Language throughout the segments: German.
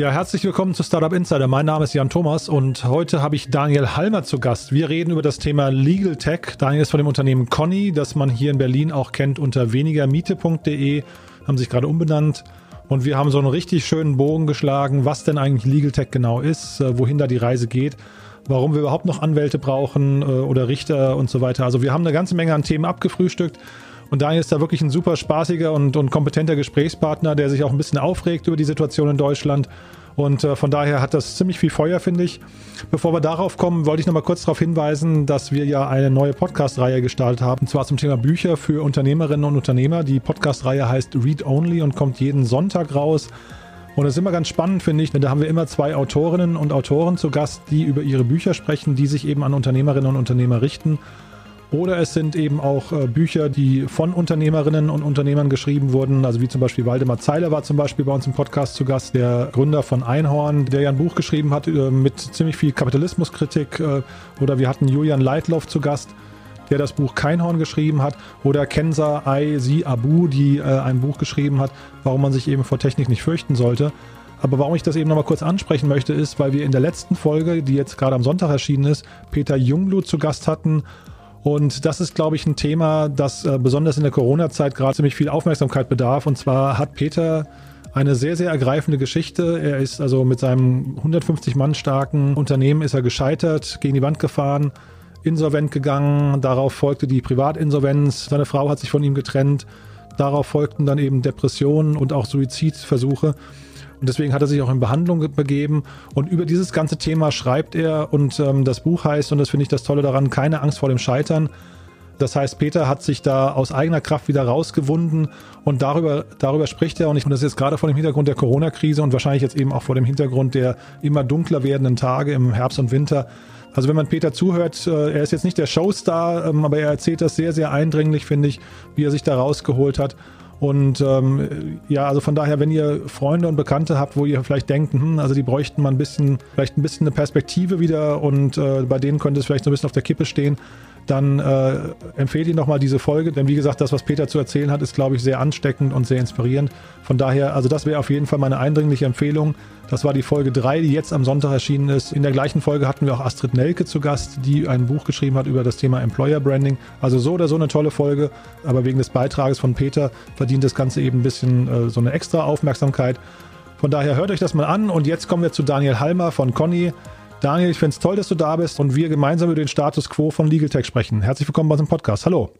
Ja, herzlich willkommen zu Startup Insider. Mein Name ist Jan Thomas und heute habe ich Daniel Halmer zu Gast. Wir reden über das Thema Legal Tech. Daniel ist von dem Unternehmen Conny, das man hier in Berlin auch kennt unter wenigermiete.de, haben sich gerade umbenannt. Und wir haben so einen richtig schönen Bogen geschlagen, was denn eigentlich Legal Tech genau ist, äh, wohin da die Reise geht, warum wir überhaupt noch Anwälte brauchen äh, oder Richter und so weiter. Also wir haben eine ganze Menge an Themen abgefrühstückt. Und Daniel ist da wirklich ein super spaßiger und, und kompetenter Gesprächspartner, der sich auch ein bisschen aufregt über die Situation in Deutschland. Und äh, von daher hat das ziemlich viel Feuer, finde ich. Bevor wir darauf kommen, wollte ich noch mal kurz darauf hinweisen, dass wir ja eine neue Podcast-Reihe gestartet haben, und zwar zum Thema Bücher für Unternehmerinnen und Unternehmer. Die Podcast-Reihe heißt Read Only und kommt jeden Sonntag raus. Und es ist immer ganz spannend, finde ich, denn da haben wir immer zwei Autorinnen und Autoren zu Gast, die über ihre Bücher sprechen, die sich eben an Unternehmerinnen und Unternehmer richten. Oder es sind eben auch äh, Bücher, die von Unternehmerinnen und Unternehmern geschrieben wurden. Also wie zum Beispiel Waldemar Zeiler war zum Beispiel bei uns im Podcast zu Gast, der Gründer von Einhorn, der ja ein Buch geschrieben hat äh, mit ziemlich viel Kapitalismuskritik. Äh, oder wir hatten Julian Leitloff zu Gast, der das Buch Keinhorn geschrieben hat. Oder Kenza Aisi Abu, die äh, ein Buch geschrieben hat, warum man sich eben vor Technik nicht fürchten sollte. Aber warum ich das eben nochmal kurz ansprechen möchte, ist, weil wir in der letzten Folge, die jetzt gerade am Sonntag erschienen ist, Peter Jungblut zu Gast hatten und das ist, glaube ich, ein Thema, das äh, besonders in der Corona-Zeit gerade ziemlich viel Aufmerksamkeit bedarf. Und zwar hat Peter eine sehr, sehr ergreifende Geschichte. Er ist also mit seinem 150 Mann starken Unternehmen ist er gescheitert, gegen die Wand gefahren, insolvent gegangen. Darauf folgte die Privatinsolvenz. Seine Frau hat sich von ihm getrennt. Darauf folgten dann eben Depressionen und auch Suizidversuche. Und deswegen hat er sich auch in Behandlung begeben. Und über dieses ganze Thema schreibt er. Und ähm, das Buch heißt, und das finde ich das Tolle daran, keine Angst vor dem Scheitern. Das heißt, Peter hat sich da aus eigener Kraft wieder rausgewunden und darüber, darüber spricht er. Und ich finde das jetzt gerade vor dem Hintergrund der Corona-Krise und wahrscheinlich jetzt eben auch vor dem Hintergrund der immer dunkler werdenden Tage im Herbst und Winter. Also wenn man Peter zuhört, äh, er ist jetzt nicht der Showstar, ähm, aber er erzählt das sehr, sehr eindringlich, finde ich, wie er sich da rausgeholt hat. Und ähm, ja, also von daher, wenn ihr Freunde und Bekannte habt, wo ihr vielleicht denkt, hm, also die bräuchten mal ein bisschen, vielleicht ein bisschen eine Perspektive wieder und äh, bei denen könnte es vielleicht so ein bisschen auf der Kippe stehen, dann äh, empfehle ich nochmal diese Folge, denn wie gesagt, das, was Peter zu erzählen hat, ist, glaube ich, sehr ansteckend und sehr inspirierend. Von daher, also das wäre auf jeden Fall meine eindringliche Empfehlung. Das war die Folge 3, die jetzt am Sonntag erschienen ist. In der gleichen Folge hatten wir auch Astrid Nelke zu Gast, die ein Buch geschrieben hat über das Thema Employer Branding. Also so oder so eine tolle Folge, aber wegen des Beitrages von Peter verdient das Ganze eben ein bisschen äh, so eine extra Aufmerksamkeit. Von daher hört euch das mal an und jetzt kommen wir zu Daniel Halmer von Conny. Daniel, ich finde es toll, dass du da bist und wir gemeinsam über den Status quo von Legal Tech sprechen. Herzlich willkommen bei unserem Podcast. Hallo.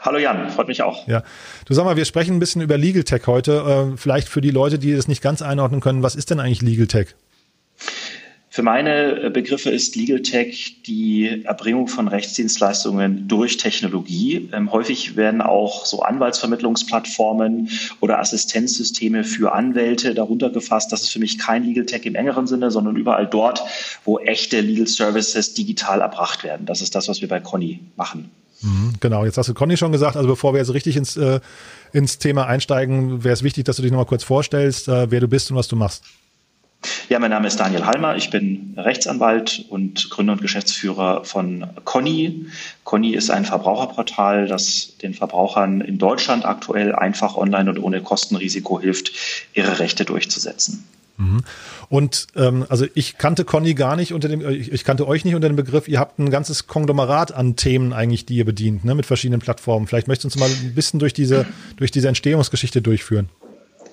Hallo Jan, freut mich auch. Ja, du sag mal, wir sprechen ein bisschen über Legal Tech heute. Äh, vielleicht für die Leute, die das nicht ganz einordnen können, was ist denn eigentlich Legal Tech? Für meine äh, Begriffe ist Legal Tech die Erbringung von Rechtsdienstleistungen durch Technologie. Ähm, häufig werden auch so Anwaltsvermittlungsplattformen oder Assistenzsysteme für Anwälte darunter gefasst. Das ist für mich kein Legal Tech im engeren Sinne, sondern überall dort, wo echte Legal Services digital erbracht werden. Das ist das, was wir bei Conny machen. Mhm, genau, jetzt hast du Conny schon gesagt, also bevor wir jetzt richtig ins, äh, ins Thema einsteigen, wäre es wichtig, dass du dich nochmal kurz vorstellst, äh, wer du bist und was du machst. Ja, mein Name ist Daniel Halmer. Ich bin Rechtsanwalt und Gründer und Geschäftsführer von Conny. Conny ist ein Verbraucherportal, das den Verbrauchern in Deutschland aktuell einfach online und ohne Kostenrisiko hilft, ihre Rechte durchzusetzen. Mhm. Und ähm, also ich kannte Conny gar nicht unter dem, ich, ich, kannte euch nicht unter dem Begriff, ihr habt ein ganzes Konglomerat an Themen eigentlich, die ihr bedient, ne, mit verschiedenen Plattformen. Vielleicht möchtest du uns mal ein bisschen durch diese, durch diese Entstehungsgeschichte durchführen.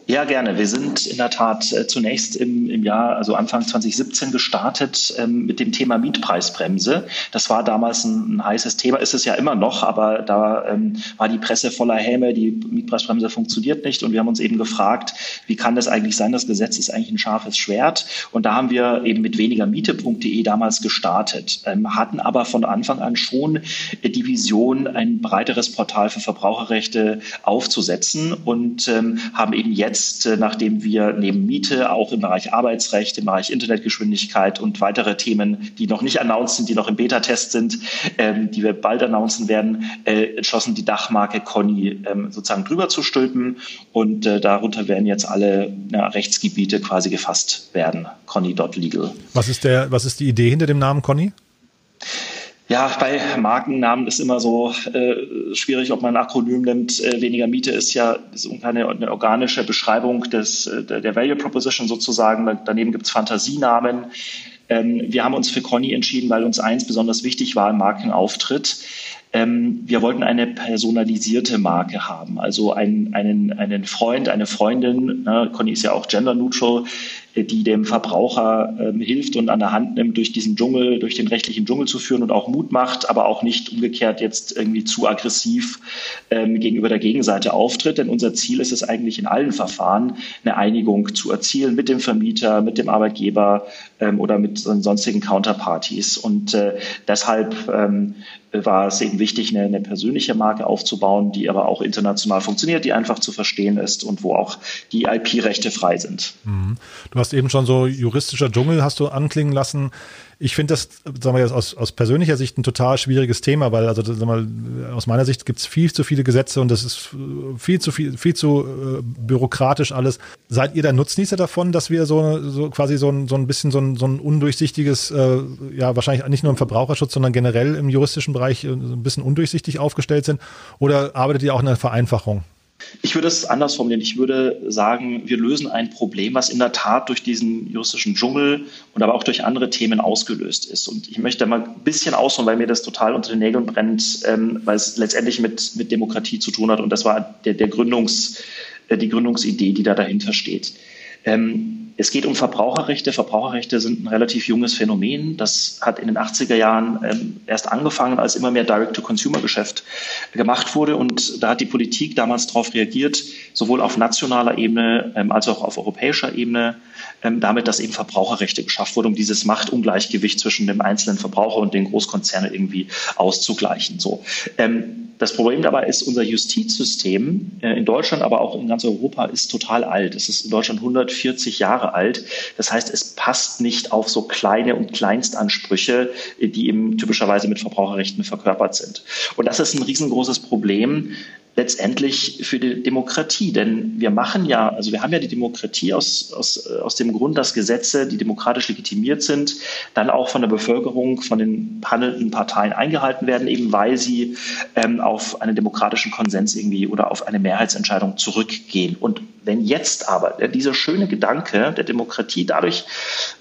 Ja, gerne. Wir sind in der Tat äh, zunächst im, im Jahr, also Anfang 2017 gestartet ähm, mit dem Thema Mietpreisbremse. Das war damals ein, ein, heißes Thema, ist es ja immer noch, aber da ähm, war die Presse voller Häme, die Mietpreisbremse funktioniert nicht und wir haben uns eben gefragt, wie kann das eigentlich sein? Das Gesetz ist eigentlich ein scharfes Schwert und da haben wir eben mit wenigermiete.de damals gestartet, ähm, hatten aber von Anfang an schon die Vision, ein breiteres Portal für Verbraucherrechte aufzusetzen und ähm, haben eben jetzt jetzt, äh, nachdem wir neben Miete auch im Bereich Arbeitsrecht, im Bereich Internetgeschwindigkeit und weitere Themen, die noch nicht announced sind, die noch im Beta-Test sind, ähm, die wir bald announcen werden, äh, entschlossen, die Dachmarke Conny ähm, sozusagen drüber zu stülpen. Und äh, darunter werden jetzt alle ja, Rechtsgebiete quasi gefasst werden. Conny.legal. Was ist der, was ist die Idee hinter dem Namen Conny? Ja, bei Markennamen ist immer so äh, schwierig, ob man ein Akronym nimmt. Äh, weniger Miete ist ja ist eine, eine organische Beschreibung des, äh, der Value Proposition sozusagen. Daneben gibt's Fantasienamen. Ähm, wir haben uns für Conny entschieden, weil uns eins besonders wichtig war im Markenauftritt. Ähm, wir wollten eine personalisierte Marke haben, also einen, einen, einen Freund, eine Freundin, ne, Conny ist ja auch gender neutral, die dem Verbraucher ähm, hilft und an der Hand nimmt, durch diesen Dschungel, durch den rechtlichen Dschungel zu führen und auch Mut macht, aber auch nicht umgekehrt jetzt irgendwie zu aggressiv ähm, gegenüber der Gegenseite auftritt. Denn unser Ziel ist es eigentlich in allen Verfahren, eine Einigung zu erzielen mit dem Vermieter, mit dem Arbeitgeber ähm, oder mit sonstigen Counterparties. Und äh, deshalb ähm, war es eben wichtig, eine, eine persönliche Marke aufzubauen, die aber auch international funktioniert, die einfach zu verstehen ist und wo auch die IP-Rechte frei sind. Mhm. Du hast eben schon so juristischer Dschungel hast du anklingen lassen. Ich finde das, sagen wir jetzt aus, aus persönlicher Sicht ein total schwieriges Thema, weil also sagen wir, aus meiner Sicht gibt es viel zu viele Gesetze und das ist viel zu viel, viel zu äh, bürokratisch alles. Seid ihr der Nutznießer davon, dass wir so, so quasi so ein, so ein bisschen so ein, so ein undurchsichtiges, äh, ja wahrscheinlich nicht nur im Verbraucherschutz, sondern generell im juristischen Bereich äh, ein bisschen undurchsichtig aufgestellt sind? Oder arbeitet ihr auch in einer Vereinfachung? Ich würde es anders formulieren. Ich würde sagen, wir lösen ein Problem, was in der Tat durch diesen juristischen Dschungel und aber auch durch andere Themen ausgelöst ist. Und ich möchte mal ein bisschen ausholen, weil mir das total unter den Nägeln brennt, ähm, weil es letztendlich mit, mit Demokratie zu tun hat. Und das war der, der Gründungs, äh, die Gründungsidee, die da dahinter steht. Ähm, es geht um Verbraucherrechte. Verbraucherrechte sind ein relativ junges Phänomen. Das hat in den 80er Jahren ähm, erst angefangen, als immer mehr Direct-to-Consumer-Geschäft gemacht wurde. Und da hat die Politik damals darauf reagiert, sowohl auf nationaler Ebene ähm, als auch auf europäischer Ebene, damit, dass eben Verbraucherrechte geschafft wurden, um dieses Machtungleichgewicht zwischen dem einzelnen Verbraucher und den Großkonzernen irgendwie auszugleichen. So. Ähm, das Problem dabei ist, unser Justizsystem äh, in Deutschland, aber auch in ganz Europa ist total alt. Es ist in Deutschland 140 Jahre alt. Das heißt, es passt nicht auf so kleine und Kleinstansprüche, äh, die eben typischerweise mit Verbraucherrechten verkörpert sind. Und das ist ein riesengroßes Problem, letztendlich für die Demokratie. Denn wir machen ja, also wir haben ja die Demokratie aus, aus, aus dem Grund, dass Gesetze, die demokratisch legitimiert sind, dann auch von der Bevölkerung, von den handelnden Parteien eingehalten werden, eben weil sie ähm, auf einen demokratischen Konsens irgendwie oder auf eine Mehrheitsentscheidung zurückgehen. Und wenn jetzt aber dieser schöne Gedanke der Demokratie dadurch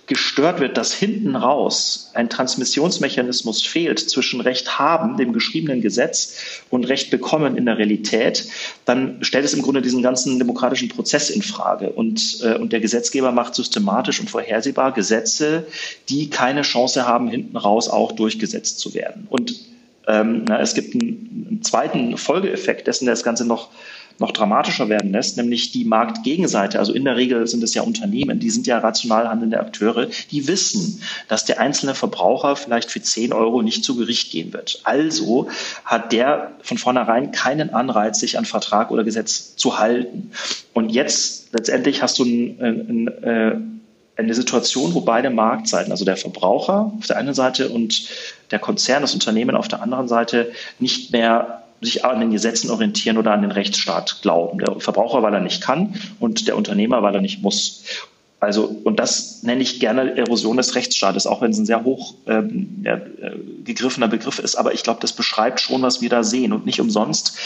gestört wird, dass hinten raus ein Transmissionsmechanismus fehlt zwischen Recht haben, dem geschriebenen Gesetz, und Recht bekommen in der Realität, dann stellt es im Grunde diesen ganzen demokratischen Prozess in Frage. Und, äh, und der Gesetzgeber macht systematisch und vorhersehbar Gesetze, die keine Chance haben, hinten raus auch durchgesetzt zu werden. Und ähm, na, es gibt einen, einen zweiten Folgeeffekt dessen, der das Ganze noch noch dramatischer werden lässt, nämlich die Marktgegenseite. Also in der Regel sind es ja Unternehmen, die sind ja rational handelnde Akteure, die wissen, dass der einzelne Verbraucher vielleicht für 10 Euro nicht zu Gericht gehen wird. Also hat der von vornherein keinen Anreiz, sich an Vertrag oder Gesetz zu halten. Und jetzt letztendlich hast du ein, ein, ein äh, eine Situation, wo beide Marktseiten, also der Verbraucher auf der einen Seite und der Konzern, das Unternehmen auf der anderen Seite, nicht mehr sich an den Gesetzen orientieren oder an den Rechtsstaat glauben. Der Verbraucher, weil er nicht kann und der Unternehmer, weil er nicht muss. Also, und das nenne ich gerne Erosion des Rechtsstaates, auch wenn es ein sehr hoch ähm, äh, gegriffener Begriff ist. Aber ich glaube, das beschreibt schon, was wir da sehen. Und nicht umsonst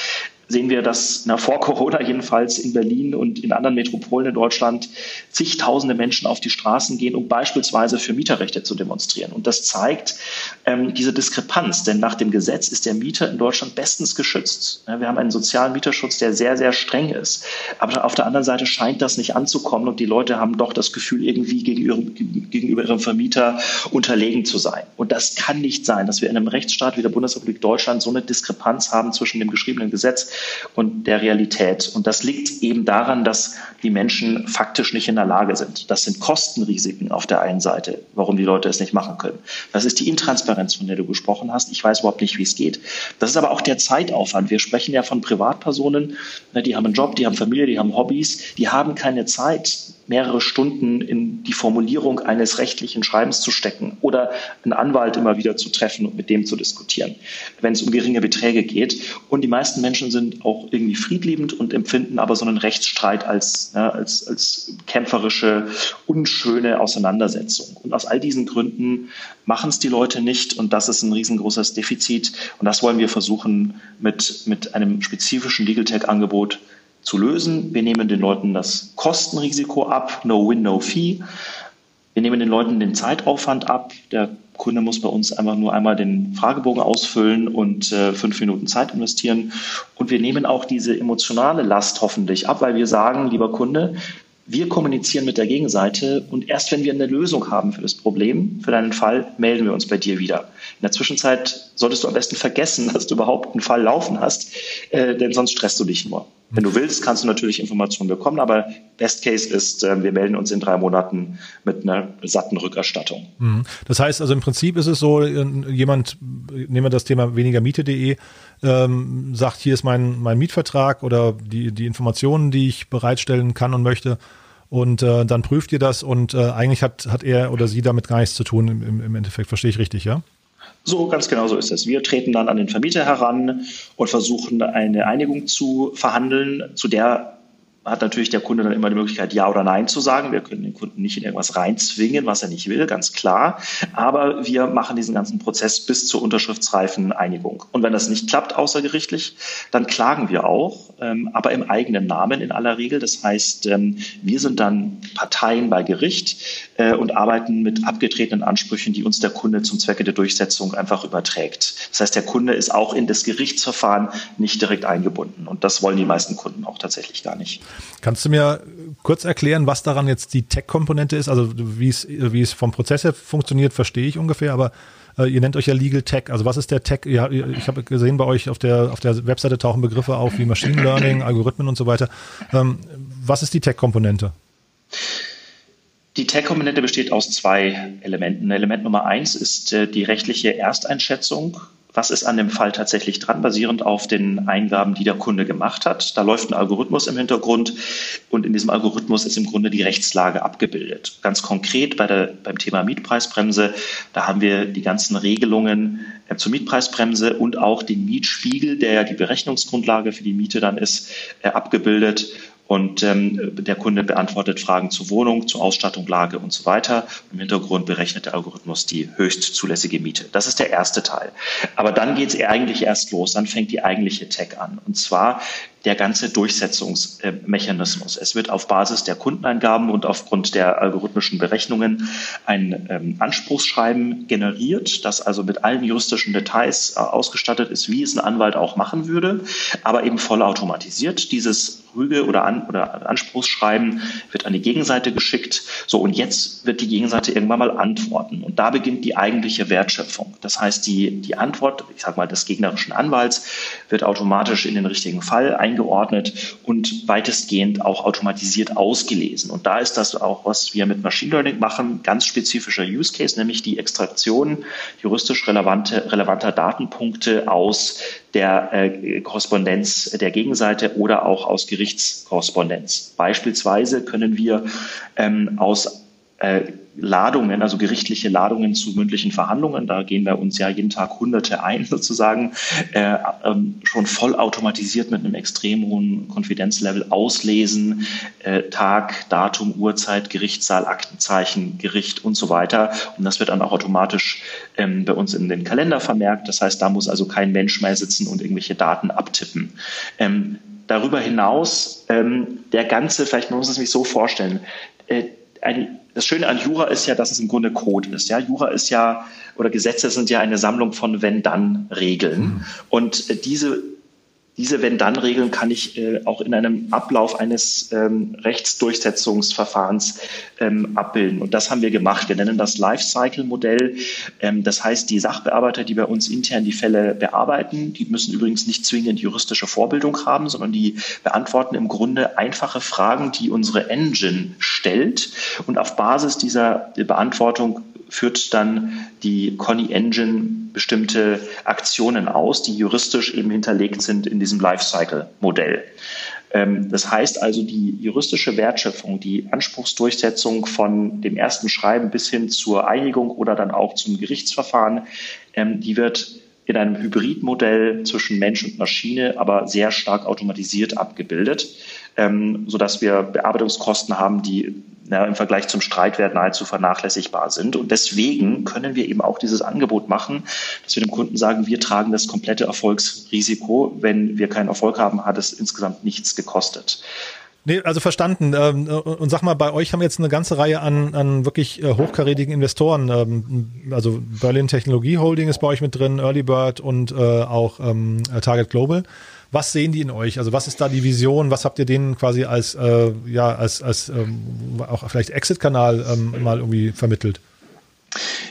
sehen wir, dass na, vor Corona jedenfalls in Berlin und in anderen Metropolen in Deutschland zigtausende Menschen auf die Straßen gehen, um beispielsweise für Mieterrechte zu demonstrieren. Und das zeigt ähm, diese Diskrepanz, denn nach dem Gesetz ist der Mieter in Deutschland bestens geschützt. Ja, wir haben einen sozialen Mieterschutz, der sehr, sehr streng ist. Aber auf der anderen Seite scheint das nicht anzukommen und die Leute haben doch das Gefühl, irgendwie gegenüber, gegenüber ihrem Vermieter unterlegen zu sein. Und das kann nicht sein, dass wir in einem Rechtsstaat wie der Bundesrepublik Deutschland so eine Diskrepanz haben zwischen dem geschriebenen Gesetz und der Realität. Und das liegt eben daran, dass die Menschen faktisch nicht in der Lage sind. Das sind Kostenrisiken auf der einen Seite, warum die Leute es nicht machen können. Das ist die Intransparenz, von der du gesprochen hast. Ich weiß überhaupt nicht, wie es geht. Das ist aber auch der Zeitaufwand. Wir sprechen ja von Privatpersonen, ne, die haben einen Job, die haben Familie, die haben Hobbys, die haben keine Zeit, mehrere Stunden in die Formulierung eines rechtlichen Schreibens zu stecken oder einen Anwalt immer wieder zu treffen und mit dem zu diskutieren, wenn es um geringe Beträge geht. Und die meisten Menschen sind auch irgendwie friedliebend und empfinden aber so einen Rechtsstreit als, ja, als, als kämpferische, unschöne Auseinandersetzung. Und aus all diesen Gründen machen es die Leute nicht und das ist ein riesengroßes Defizit. Und das wollen wir versuchen mit, mit einem spezifischen Legal Tech-Angebot zu lösen. Wir nehmen den Leuten das Kostenrisiko ab, no win, no fee. Wir nehmen den Leuten den Zeitaufwand ab. Der Kunde muss bei uns einfach nur einmal den Fragebogen ausfüllen und äh, fünf Minuten Zeit investieren. Und wir nehmen auch diese emotionale Last hoffentlich ab, weil wir sagen, lieber Kunde, wir kommunizieren mit der Gegenseite und erst wenn wir eine Lösung haben für das Problem, für deinen Fall, melden wir uns bei dir wieder. In der Zwischenzeit solltest du am besten vergessen, dass du überhaupt einen Fall laufen hast, äh, denn sonst stresst du dich nur. Wenn du willst, kannst du natürlich Informationen bekommen, aber Best Case ist, äh, wir melden uns in drei Monaten mit einer satten Rückerstattung. Mhm. Das heißt also im Prinzip ist es so, äh, jemand, nehmen wir das Thema wenigermiete.de, ähm, sagt, hier ist mein, mein Mietvertrag oder die, die Informationen, die ich bereitstellen kann und möchte. Und äh, dann prüft ihr das und äh, eigentlich hat, hat er oder sie damit gar nichts zu tun im, im Endeffekt. Verstehe ich richtig, ja? So, ganz genau so ist es. Wir treten dann an den Vermieter heran und versuchen eine Einigung zu verhandeln, zu der hat natürlich der Kunde dann immer die Möglichkeit, Ja oder Nein zu sagen. Wir können den Kunden nicht in irgendwas reinzwingen, was er nicht will, ganz klar. Aber wir machen diesen ganzen Prozess bis zur unterschriftsreifen Einigung. Und wenn das nicht klappt außergerichtlich, dann klagen wir auch, ähm, aber im eigenen Namen in aller Regel. Das heißt, ähm, wir sind dann Parteien bei Gericht äh, und arbeiten mit abgetretenen Ansprüchen, die uns der Kunde zum Zwecke der Durchsetzung einfach überträgt. Das heißt, der Kunde ist auch in das Gerichtsverfahren nicht direkt eingebunden. Und das wollen die meisten Kunden auch tatsächlich gar nicht. Kannst du mir kurz erklären, was daran jetzt die Tech-Komponente ist? Also wie es, wie es vom Prozess her funktioniert, verstehe ich ungefähr, aber äh, ihr nennt euch ja Legal Tech. Also was ist der Tech? Ja, ich habe gesehen, bei euch auf der, auf der Webseite tauchen Begriffe auf wie Machine Learning, Algorithmen und so weiter. Ähm, was ist die Tech-Komponente? Die Tech-Komponente besteht aus zwei Elementen. Element Nummer eins ist äh, die rechtliche Ersteinschätzung was ist an dem Fall tatsächlich dran, basierend auf den Eingaben, die der Kunde gemacht hat. Da läuft ein Algorithmus im Hintergrund und in diesem Algorithmus ist im Grunde die Rechtslage abgebildet. Ganz konkret bei der, beim Thema Mietpreisbremse, da haben wir die ganzen Regelungen äh, zur Mietpreisbremse und auch den Mietspiegel, der ja die Berechnungsgrundlage für die Miete dann ist, äh, abgebildet. Und ähm, der Kunde beantwortet Fragen zur Wohnung, zur Ausstattung, Lage und so weiter. Im Hintergrund berechnet der Algorithmus die höchst zulässige Miete. Das ist der erste Teil. Aber dann geht es eigentlich erst los, dann fängt die eigentliche Tech an. Und zwar der ganze Durchsetzungsmechanismus. Es wird auf Basis der Kundeneingaben und aufgrund der algorithmischen Berechnungen ein ähm, Anspruchsschreiben generiert, das also mit allen juristischen Details äh, ausgestattet ist, wie es ein Anwalt auch machen würde, aber eben vollautomatisiert. Dieses Rüge oder, An oder Anspruchsschreiben wird an die Gegenseite geschickt. So, und jetzt wird die Gegenseite irgendwann mal antworten. Und da beginnt die eigentliche Wertschöpfung. Das heißt, die, die Antwort, ich sag mal, des gegnerischen Anwalts wird automatisch in den richtigen Fall eingeordnet und weitestgehend auch automatisiert ausgelesen. Und da ist das auch, was wir mit Machine Learning machen, ganz spezifischer Use Case, nämlich die Extraktion juristisch relevante, relevanter Datenpunkte aus der äh, Korrespondenz der Gegenseite oder auch aus Gerichtskorrespondenz. Beispielsweise können wir ähm, aus äh, Ladungen, also gerichtliche Ladungen zu mündlichen Verhandlungen, da gehen bei uns ja jeden Tag Hunderte ein sozusagen, äh, ähm, schon voll automatisiert mit einem extrem hohen Konfidenzlevel auslesen, äh, Tag, Datum, Uhrzeit, Gerichtssaal, Aktenzeichen, Gericht und so weiter. Und das wird dann auch automatisch ähm, bei uns in den Kalender vermerkt. Das heißt, da muss also kein Mensch mehr sitzen und irgendwelche Daten abtippen. Ähm, darüber hinaus, ähm, der ganze, vielleicht muss man es sich so vorstellen, äh, ein, das Schöne an Jura ist ja, dass es im Grunde Code ist. Ja, Jura ist ja oder Gesetze sind ja eine Sammlung von Wenn-Dann-Regeln. Mhm. Und äh, diese diese Wenn-Dann-Regeln kann ich äh, auch in einem Ablauf eines ähm, Rechtsdurchsetzungsverfahrens ähm, abbilden. Und das haben wir gemacht. Wir nennen das Lifecycle-Modell. Ähm, das heißt, die Sachbearbeiter, die bei uns intern die Fälle bearbeiten, die müssen übrigens nicht zwingend juristische Vorbildung haben, sondern die beantworten im Grunde einfache Fragen, die unsere Engine stellt. Und auf Basis dieser Beantwortung führt dann die Conny Engine bestimmte Aktionen aus, die juristisch eben hinterlegt sind in diesem Lifecycle-Modell. Ähm, das heißt also, die juristische Wertschöpfung, die Anspruchsdurchsetzung von dem ersten Schreiben bis hin zur Einigung oder dann auch zum Gerichtsverfahren, ähm, die wird in einem Hybridmodell zwischen Mensch und Maschine, aber sehr stark automatisiert abgebildet, ähm, sodass wir Bearbeitungskosten haben, die ja, im Vergleich zum Streitwert nahezu vernachlässigbar sind. Und deswegen können wir eben auch dieses Angebot machen, dass wir dem Kunden sagen, wir tragen das komplette Erfolgsrisiko. Wenn wir keinen Erfolg haben, hat es insgesamt nichts gekostet. Nee, also verstanden. Ähm, und sag mal, bei euch haben jetzt eine ganze Reihe an, an wirklich äh, hochkarätigen Investoren. Ähm, also Berlin Technologie Holding ist bei euch mit drin, Early Bird und äh, auch ähm, Target Global. Was sehen die in euch? Also was ist da die Vision? Was habt ihr denen quasi als, äh, ja, als, als ähm, auch vielleicht Exit-Kanal ähm, mal irgendwie vermittelt?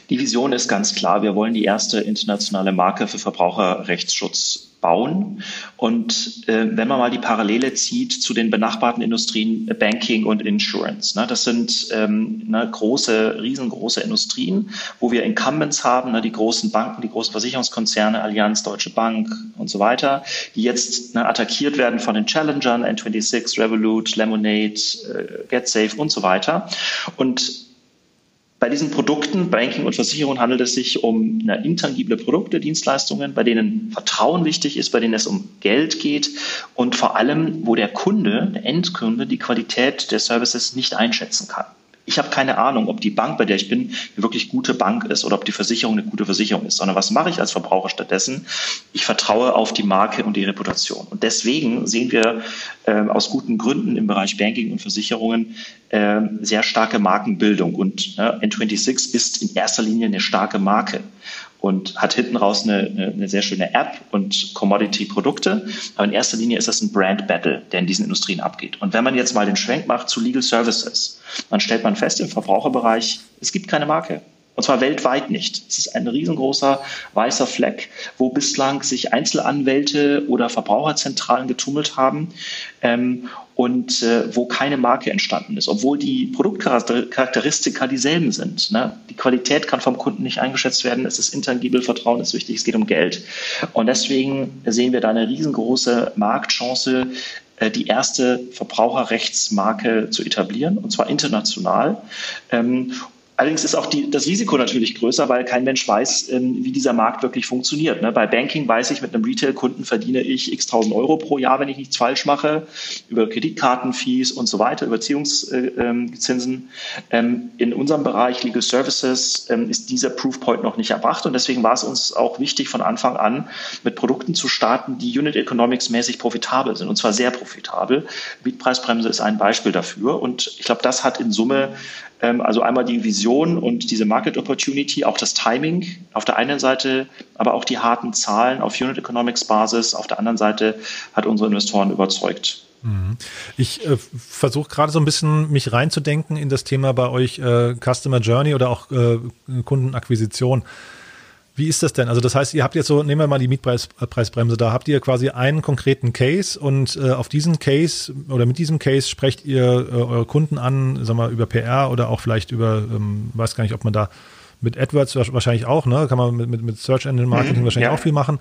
Die Vision ist ganz klar. Wir wollen die erste internationale Marke für Verbraucherrechtsschutz bauen. Und äh, wenn man mal die Parallele zieht zu den benachbarten Industrien äh, Banking und Insurance, ne, das sind ähm, ne, große, riesengroße Industrien, wo wir Incumbents haben, ne, die großen Banken, die großen Versicherungskonzerne, Allianz, Deutsche Bank und so weiter, die jetzt ne, attackiert werden von den Challengern, N26, Revolut, Lemonade, äh, GetSafe und so weiter. Und bei diesen Produkten, Banking und Versicherung, handelt es sich um eine intangible Produkte, Dienstleistungen, bei denen Vertrauen wichtig ist, bei denen es um Geld geht und vor allem, wo der Kunde, der Endkunde, die Qualität der Services nicht einschätzen kann. Ich habe keine Ahnung, ob die Bank, bei der ich bin, eine wirklich gute Bank ist oder ob die Versicherung eine gute Versicherung ist, sondern was mache ich als Verbraucher stattdessen? Ich vertraue auf die Marke und die Reputation. Und deswegen sehen wir äh, aus guten Gründen im Bereich Banking und Versicherungen äh, sehr starke Markenbildung. Und äh, N26 ist in erster Linie eine starke Marke und hat hinten raus eine, eine, eine sehr schöne App und Commodity-Produkte. Aber in erster Linie ist das ein Brand-Battle, der in diesen Industrien abgeht. Und wenn man jetzt mal den Schwenk macht zu Legal Services, dann stellt man fest im Verbraucherbereich, es gibt keine Marke. Und zwar weltweit nicht. Es ist ein riesengroßer weißer Fleck, wo bislang sich Einzelanwälte oder Verbraucherzentralen getummelt haben ähm, und äh, wo keine Marke entstanden ist, obwohl die Produktcharakteristika dieselben sind. Ne? Die Qualität kann vom Kunden nicht eingeschätzt werden. Es ist intangibel, Vertrauen ist wichtig, es geht um Geld. Und deswegen sehen wir da eine riesengroße Marktchance, äh, die erste Verbraucherrechtsmarke zu etablieren, und zwar international. Ähm, Allerdings ist auch die, das Risiko natürlich größer, weil kein Mensch weiß, ähm, wie dieser Markt wirklich funktioniert. Ne? Bei Banking weiß ich, mit einem Retail-Kunden verdiene ich x tausend Euro pro Jahr, wenn ich nichts falsch mache, über Kreditkartenfees und so weiter, Überziehungszinsen. Ähm, in unserem Bereich Legal Services ähm, ist dieser Proofpoint noch nicht erbracht und deswegen war es uns auch wichtig, von Anfang an mit Produkten zu starten, die Unit Economics mäßig profitabel sind und zwar sehr profitabel. Mietpreisbremse ist ein Beispiel dafür und ich glaube, das hat in Summe ähm, also einmal die Vision und diese Market Opportunity, auch das Timing auf der einen Seite, aber auch die harten Zahlen auf Unit Economics Basis auf der anderen Seite hat unsere Investoren überzeugt. Mhm. Ich äh, versuche gerade so ein bisschen mich reinzudenken in das Thema bei euch äh, Customer Journey oder auch äh, Kundenakquisition. Wie ist das denn? Also das heißt, ihr habt jetzt so, nehmen wir mal die Mietpreisbremse, da habt ihr quasi einen konkreten Case und äh, auf diesen Case oder mit diesem Case sprecht ihr äh, eure Kunden an, sagen wir über PR oder auch vielleicht über, ähm, weiß gar nicht, ob man da mit AdWords wahrscheinlich auch, ne? Kann man mit, mit, mit Search Engine Marketing mhm, wahrscheinlich ja. auch viel machen.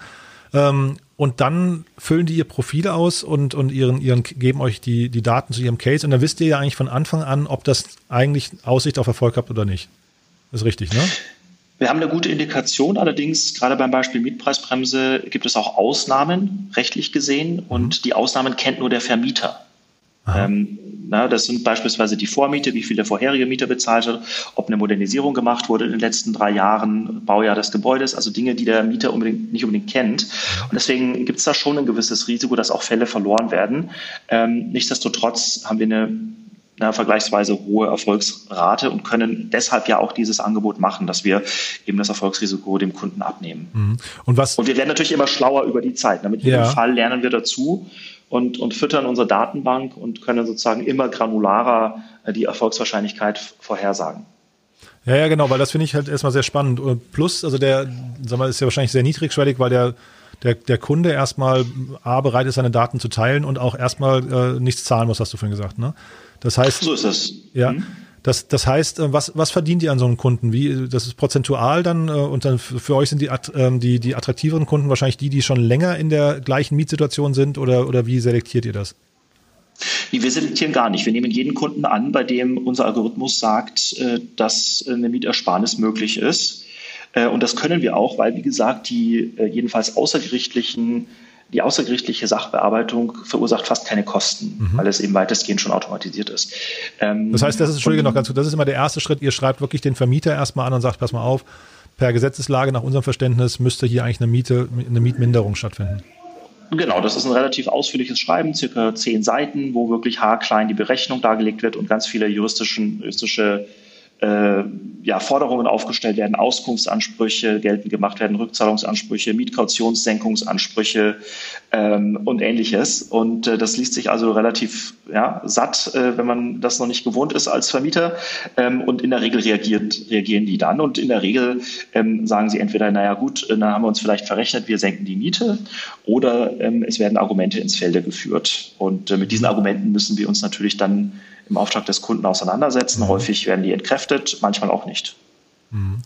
Ähm, und dann füllen die ihr Profil aus und, und ihren, ihren, geben euch die, die Daten zu ihrem Case und dann wisst ihr ja eigentlich von Anfang an, ob das eigentlich Aussicht auf Erfolg hat oder nicht. Das ist richtig, ne? Wir haben eine gute Indikation, allerdings gerade beim Beispiel Mietpreisbremse gibt es auch Ausnahmen, rechtlich gesehen, und mhm. die Ausnahmen kennt nur der Vermieter. Ähm, na, das sind beispielsweise die Vormiete, wie viel der vorherige Mieter bezahlt hat, ob eine Modernisierung gemacht wurde in den letzten drei Jahren, Baujahr des Gebäudes, also Dinge, die der Mieter unbedingt, nicht unbedingt kennt. Und deswegen gibt es da schon ein gewisses Risiko, dass auch Fälle verloren werden. Ähm, nichtsdestotrotz haben wir eine eine vergleichsweise hohe Erfolgsrate und können deshalb ja auch dieses Angebot machen, dass wir eben das Erfolgsrisiko dem Kunden abnehmen. Mhm. Und, was? und wir werden natürlich immer schlauer über die Zeit. Mit jedem ja. Fall lernen wir dazu und, und füttern unsere Datenbank und können sozusagen immer granularer äh, die Erfolgswahrscheinlichkeit vorhersagen. Ja, ja, genau, weil das finde ich halt erstmal sehr spannend. Plus, also der, sag mal, ist ja wahrscheinlich sehr niedrigschwellig, weil der der, der Kunde erstmal A, bereit ist, seine Daten zu teilen und auch erstmal äh, nichts zahlen muss, hast du vorhin gesagt. Ne? Das heißt, so ist das. Ja. Mhm. Das, das heißt, äh, was, was verdient ihr an so einem Kunden? Wie, das ist prozentual dann äh, und dann für euch sind die, ähm, die, die attraktiveren Kunden wahrscheinlich die, die schon länger in der gleichen Mietsituation sind oder, oder wie selektiert ihr das? Wir selektieren gar nicht. Wir nehmen jeden Kunden an, bei dem unser Algorithmus sagt, äh, dass eine Mietersparnis möglich ist. Und das können wir auch, weil, wie gesagt, die jedenfalls außergerichtlichen die außergerichtliche Sachbearbeitung verursacht fast keine Kosten, mhm. weil es eben weitestgehend schon automatisiert ist. Ähm, das heißt, das ist, Entschuldige noch ganz gut, das ist immer der erste Schritt. Ihr schreibt wirklich den Vermieter erstmal an und sagt, pass mal auf, per Gesetzeslage nach unserem Verständnis müsste hier eigentlich eine Miete, eine Mietminderung stattfinden. Genau, das ist ein relativ ausführliches Schreiben, circa zehn Seiten, wo wirklich haarklein die Berechnung dargelegt wird und ganz viele juristischen, juristische äh, ja, Forderungen aufgestellt werden, Auskunftsansprüche geltend gemacht werden, Rückzahlungsansprüche, Mietkautionssenkungsansprüche ähm, und ähnliches. Und äh, das liest sich also relativ ja, satt, äh, wenn man das noch nicht gewohnt ist als Vermieter. Ähm, und in der Regel reagiert, reagieren die dann. Und in der Regel ähm, sagen sie entweder, naja gut, dann haben wir uns vielleicht verrechnet, wir senken die Miete, oder ähm, es werden Argumente ins Felde geführt. Und äh, mit diesen Argumenten müssen wir uns natürlich dann im Auftrag des Kunden auseinandersetzen. Mhm. Häufig werden die entkräftet, manchmal auch nicht. Mhm.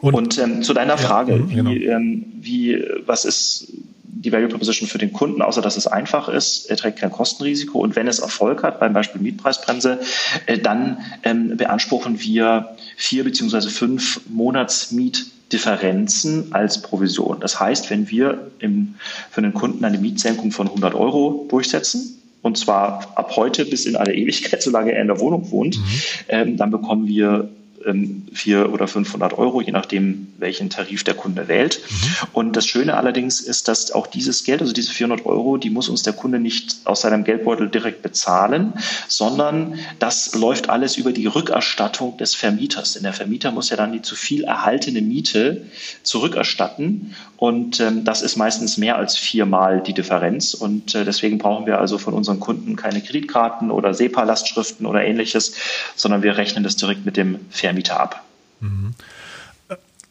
Und, Und ähm, zu deiner Frage, ja, mhm, genau. wie, ähm, wie, was ist die Value Proposition für den Kunden, außer dass es einfach ist, er trägt kein Kostenrisiko und wenn es Erfolg hat, beim Beispiel Mietpreisbremse, äh, dann ähm, beanspruchen wir vier beziehungsweise fünf Monatsmietdifferenzen als Provision. Das heißt, wenn wir im, für den Kunden eine Mietsenkung von 100 Euro durchsetzen, und zwar ab heute bis in alle Ewigkeit, solange er in der Wohnung wohnt, mhm. ähm, dann bekommen wir ähm, 400 oder 500 Euro, je nachdem, welchen Tarif der Kunde wählt. Mhm. Und das Schöne allerdings ist, dass auch dieses Geld, also diese 400 Euro, die muss uns der Kunde nicht aus seinem Geldbeutel direkt bezahlen, sondern das läuft alles über die Rückerstattung des Vermieters. Denn der Vermieter muss ja dann die zu viel erhaltene Miete zurückerstatten. Und ähm, das ist meistens mehr als viermal die Differenz. Und äh, deswegen brauchen wir also von unseren Kunden keine Kreditkarten oder SEPA-Lastschriften oder ähnliches, sondern wir rechnen das direkt mit dem Vermieter Vermieter ab. Mhm.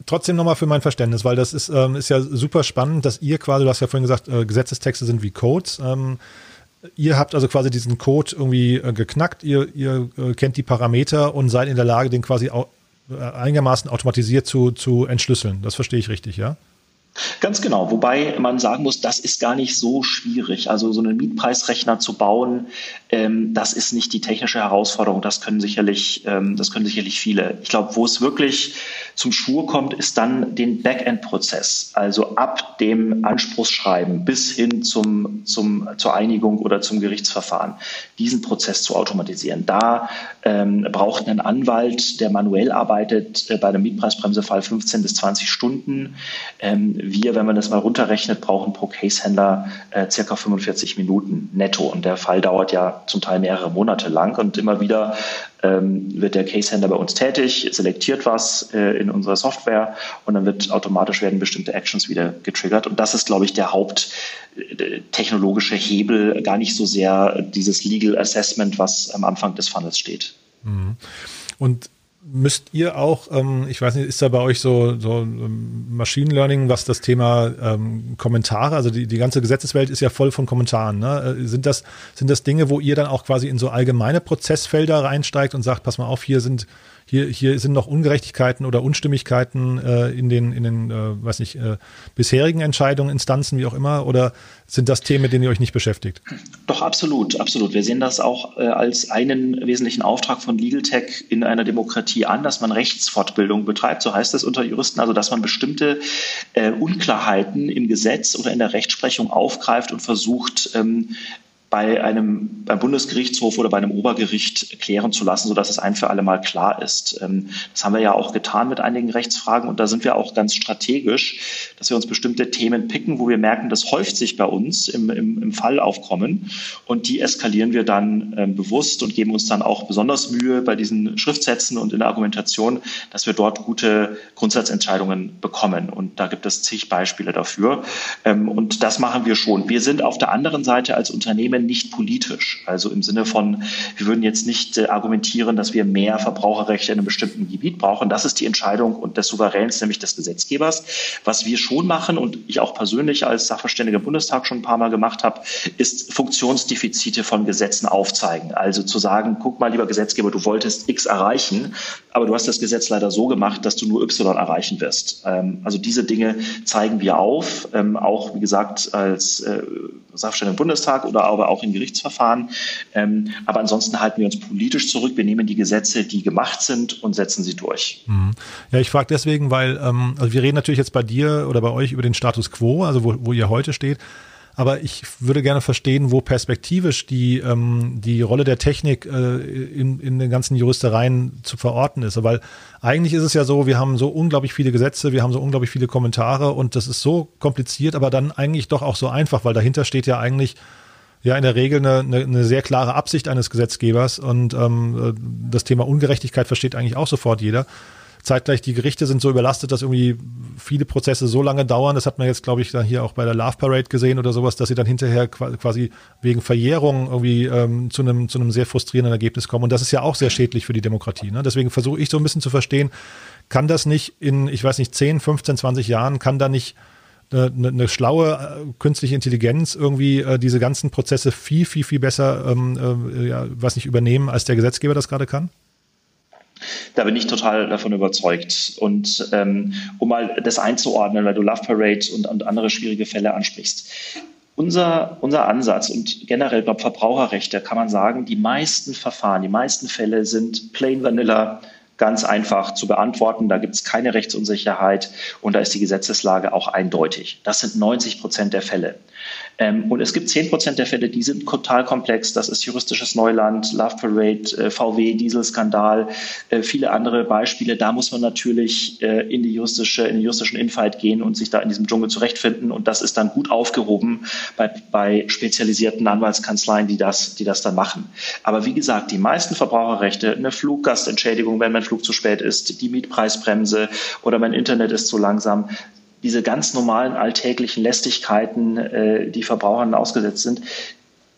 Trotzdem nochmal für mein Verständnis, weil das ist, ähm, ist ja super spannend, dass ihr quasi, du hast ja vorhin gesagt, äh, Gesetzestexte sind wie Codes. Ähm, ihr habt also quasi diesen Code irgendwie äh, geknackt, ihr, ihr äh, kennt die Parameter und seid in der Lage, den quasi au äh, einigermaßen automatisiert zu, zu entschlüsseln. Das verstehe ich richtig, ja? Ganz genau, wobei man sagen muss, das ist gar nicht so schwierig. Also so einen Mietpreisrechner zu bauen, ähm, das ist nicht die technische Herausforderung. Das können sicherlich, ähm, das können sicherlich viele. Ich glaube, wo es wirklich zum Schwur kommt, ist dann den Backend-Prozess. Also ab dem Anspruchsschreiben bis hin zum, zum, zur Einigung oder zum Gerichtsverfahren, diesen Prozess zu automatisieren. Da ähm, braucht ein Anwalt, der manuell arbeitet, äh, bei einem Mietpreisbremsefall 15 bis 20 Stunden. Ähm, wir, wenn man das mal runterrechnet, brauchen pro Case-Händler äh, circa 45 Minuten netto. Und der Fall dauert ja zum Teil mehrere Monate lang. Und immer wieder ähm, wird der Case-Händler bei uns tätig, selektiert was äh, in unserer Software und dann wird automatisch werden bestimmte Actions wieder getriggert. Und das ist, glaube ich, der haupttechnologische äh, Hebel, gar nicht so sehr dieses Legal Assessment, was am Anfang des Funnels steht. Mhm. Und müsst ihr auch, ähm, ich weiß nicht, ist da bei euch so, so ähm, Machine Learning, was das Thema ähm, Kommentare, also die, die ganze Gesetzeswelt ist ja voll von Kommentaren. Ne? Äh, sind, das, sind das Dinge, wo ihr dann auch quasi in so allgemeine Prozessfelder reinsteigt und sagt, pass mal auf, hier sind hier, hier sind noch Ungerechtigkeiten oder Unstimmigkeiten äh, in den, in den äh, weiß nicht, äh, bisherigen Entscheidungen, Instanzen, wie auch immer? Oder sind das Themen, mit denen ihr euch nicht beschäftigt? Doch, absolut, absolut. Wir sehen das auch äh, als einen wesentlichen Auftrag von Legal Tech in einer Demokratie an, dass man Rechtsfortbildung betreibt, so heißt es unter Juristen, also dass man bestimmte äh, Unklarheiten im Gesetz oder in der Rechtsprechung aufgreift und versucht, ähm, bei einem beim Bundesgerichtshof oder bei einem Obergericht klären zu lassen, sodass es ein für alle Mal klar ist. Ähm, das haben wir ja auch getan mit einigen Rechtsfragen und da sind wir auch ganz strategisch, dass wir uns bestimmte Themen picken, wo wir merken, das häuft sich bei uns im, im, im Fall aufkommen und die eskalieren wir dann ähm, bewusst und geben uns dann auch besonders Mühe bei diesen Schriftsätzen und in der Argumentation, dass wir dort gute Grundsatzentscheidungen bekommen und da gibt es zig Beispiele dafür ähm, und das machen wir schon. Wir sind auf der anderen Seite als Unternehmen Themen nicht politisch. Also im Sinne von, wir würden jetzt nicht äh, argumentieren, dass wir mehr Verbraucherrechte in einem bestimmten Gebiet brauchen. Das ist die Entscheidung und des Souveräns, nämlich des Gesetzgebers. Was wir schon machen und ich auch persönlich als Sachverständiger im Bundestag schon ein paar Mal gemacht habe, ist Funktionsdefizite von Gesetzen aufzeigen. Also zu sagen, guck mal, lieber Gesetzgeber, du wolltest X erreichen, aber du hast das Gesetz leider so gemacht, dass du nur Y erreichen wirst. Ähm, also diese Dinge zeigen wir auf, ähm, auch wie gesagt als äh, Sachverständiger im Bundestag oder aber auch in Gerichtsverfahren. Ähm, aber ansonsten halten wir uns politisch zurück. Wir nehmen die Gesetze, die gemacht sind und setzen sie durch. Mhm. Ja, ich frage deswegen, weil ähm, also wir reden natürlich jetzt bei dir oder bei euch über den Status quo, also wo, wo ihr heute steht. Aber ich würde gerne verstehen, wo perspektivisch die, ähm, die Rolle der Technik äh, in, in den ganzen Juristereien zu verorten ist. Weil eigentlich ist es ja so, wir haben so unglaublich viele Gesetze, wir haben so unglaublich viele Kommentare und das ist so kompliziert, aber dann eigentlich doch auch so einfach, weil dahinter steht ja eigentlich ja in der Regel eine, eine, eine sehr klare Absicht eines Gesetzgebers und ähm, das Thema Ungerechtigkeit versteht eigentlich auch sofort jeder. Zeitgleich die Gerichte sind so überlastet, dass irgendwie viele Prozesse so lange dauern. Das hat man jetzt, glaube ich, dann hier auch bei der Love Parade gesehen oder sowas, dass sie dann hinterher quasi wegen Verjährung irgendwie ähm, zu einem zu einem sehr frustrierenden Ergebnis kommen. Und das ist ja auch sehr schädlich für die Demokratie. Ne? Deswegen versuche ich so ein bisschen zu verstehen, kann das nicht in, ich weiß nicht, 10, 15, 20 Jahren, kann da nicht eine, eine schlaue äh, künstliche Intelligenz irgendwie äh, diese ganzen Prozesse viel, viel, viel besser, ähm, äh, ja, was nicht übernehmen, als der Gesetzgeber das gerade kann? Da bin ich total davon überzeugt. Und ähm, um mal das einzuordnen, weil du Love Parade und, und andere schwierige Fälle ansprichst. Unser, unser Ansatz und generell glaube Verbraucherrechte kann man sagen, die meisten Verfahren, die meisten Fälle sind plain vanilla, ganz einfach zu beantworten. Da gibt es keine Rechtsunsicherheit und da ist die Gesetzeslage auch eindeutig. Das sind 90 Prozent der Fälle. Ähm, und es gibt 10 Prozent der Fälle, die sind total komplex. Das ist juristisches Neuland, Love Parade, äh, VW, Dieselskandal, äh, viele andere Beispiele. Da muss man natürlich äh, in die juristische, in den juristischen Infight gehen und sich da in diesem Dschungel zurechtfinden. Und das ist dann gut aufgehoben bei, bei spezialisierten Anwaltskanzleien, die das, die das dann machen. Aber wie gesagt, die meisten Verbraucherrechte, eine Fluggastentschädigung, wenn mein Flug zu spät ist, die Mietpreisbremse oder mein Internet ist zu langsam, diese ganz normalen alltäglichen Lästigkeiten, äh, die Verbrauchern ausgesetzt sind,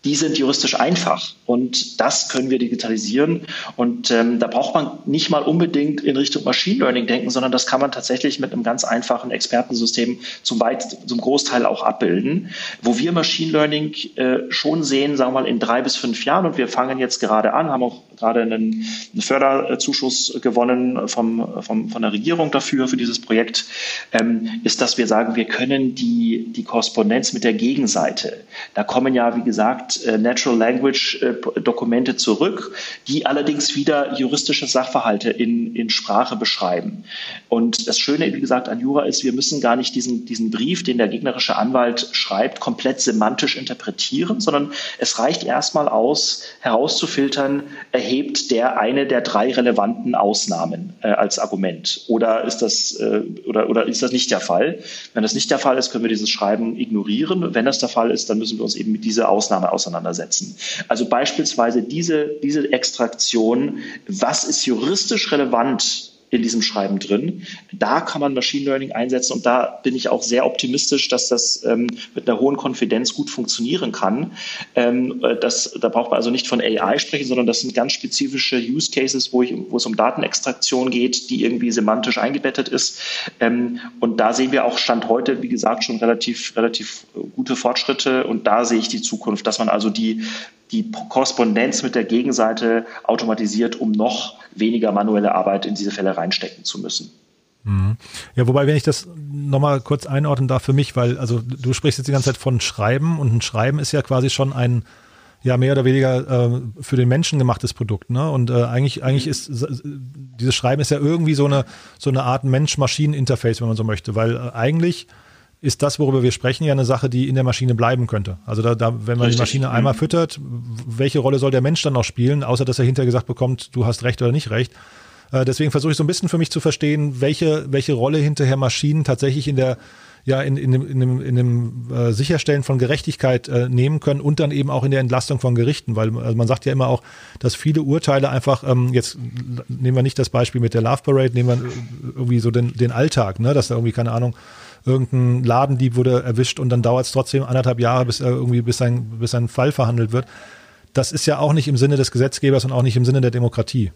die sind juristisch einfach und das können wir digitalisieren. Und ähm, da braucht man nicht mal unbedingt in Richtung Machine Learning denken, sondern das kann man tatsächlich mit einem ganz einfachen Expertensystem zum, weit, zum Großteil auch abbilden. Wo wir Machine Learning äh, schon sehen, sagen wir mal in drei bis fünf Jahren und wir fangen jetzt gerade an, haben auch gerade einen, einen Förderzuschuss gewonnen vom, vom, von der Regierung dafür, für dieses Projekt, ähm, ist, dass wir sagen, wir können die, die Korrespondenz mit der Gegenseite, da kommen ja, wie gesagt, äh, Natural Language äh, Dokumente zurück, die allerdings wieder juristische Sachverhalte in, in Sprache beschreiben. Und das Schöne, wie gesagt, an Jura ist, wir müssen gar nicht diesen, diesen Brief, den der gegnerische Anwalt schreibt, komplett semantisch interpretieren, sondern es reicht erstmal aus, herauszufiltern, erhebt der eine der drei relevanten Ausnahmen äh, als Argument. Oder ist das, äh, oder, oder ist das nicht der Fall? Wenn das nicht der Fall ist, können wir dieses Schreiben ignorieren. Wenn das der Fall ist, dann müssen wir uns eben mit dieser Ausnahme auseinandersetzen. Also beispielsweise diese, diese Extraktion, was ist juristisch relevant in diesem Schreiben drin. Da kann man Machine Learning einsetzen und da bin ich auch sehr optimistisch, dass das ähm, mit einer hohen Konfidenz gut funktionieren kann. Ähm, äh, das, da braucht man also nicht von AI sprechen, sondern das sind ganz spezifische Use Cases, wo, ich, wo es um Datenextraktion geht, die irgendwie semantisch eingebettet ist. Ähm, und da sehen wir auch Stand heute, wie gesagt, schon relativ, relativ gute Fortschritte und da sehe ich die Zukunft, dass man also die die Korrespondenz mit der Gegenseite automatisiert, um noch weniger manuelle Arbeit in diese Fälle reinstecken zu müssen. Mhm. Ja, wobei, wenn ich das nochmal kurz einordnen darf für mich, weil, also du sprichst jetzt die ganze Zeit von Schreiben und ein Schreiben ist ja quasi schon ein, ja, mehr oder weniger äh, für den Menschen gemachtes Produkt, ne? Und äh, eigentlich, eigentlich ist dieses Schreiben ist ja irgendwie so eine, so eine Art Mensch-Maschinen-Interface, wenn man so möchte, weil äh, eigentlich ist das, worüber wir sprechen, ja eine Sache, die in der Maschine bleiben könnte. Also da, da wenn man Richtig. die Maschine einmal füttert, welche Rolle soll der Mensch dann noch spielen, außer dass er hinterher gesagt bekommt, du hast recht oder nicht recht. Äh, deswegen versuche ich so ein bisschen für mich zu verstehen, welche, welche Rolle hinterher Maschinen tatsächlich in der ja in, in dem, in dem, in dem äh, Sicherstellen von Gerechtigkeit äh, nehmen können und dann eben auch in der Entlastung von Gerichten, weil also man sagt ja immer auch, dass viele Urteile einfach, ähm, jetzt nehmen wir nicht das Beispiel mit der Love Parade, nehmen wir irgendwie so den, den Alltag, ne, dass da irgendwie, keine Ahnung, irgendein Ladendieb wurde erwischt und dann dauert es trotzdem anderthalb Jahre, bis irgendwie bis ein, bis ein Fall verhandelt wird. Das ist ja auch nicht im Sinne des Gesetzgebers und auch nicht im Sinne der Demokratie.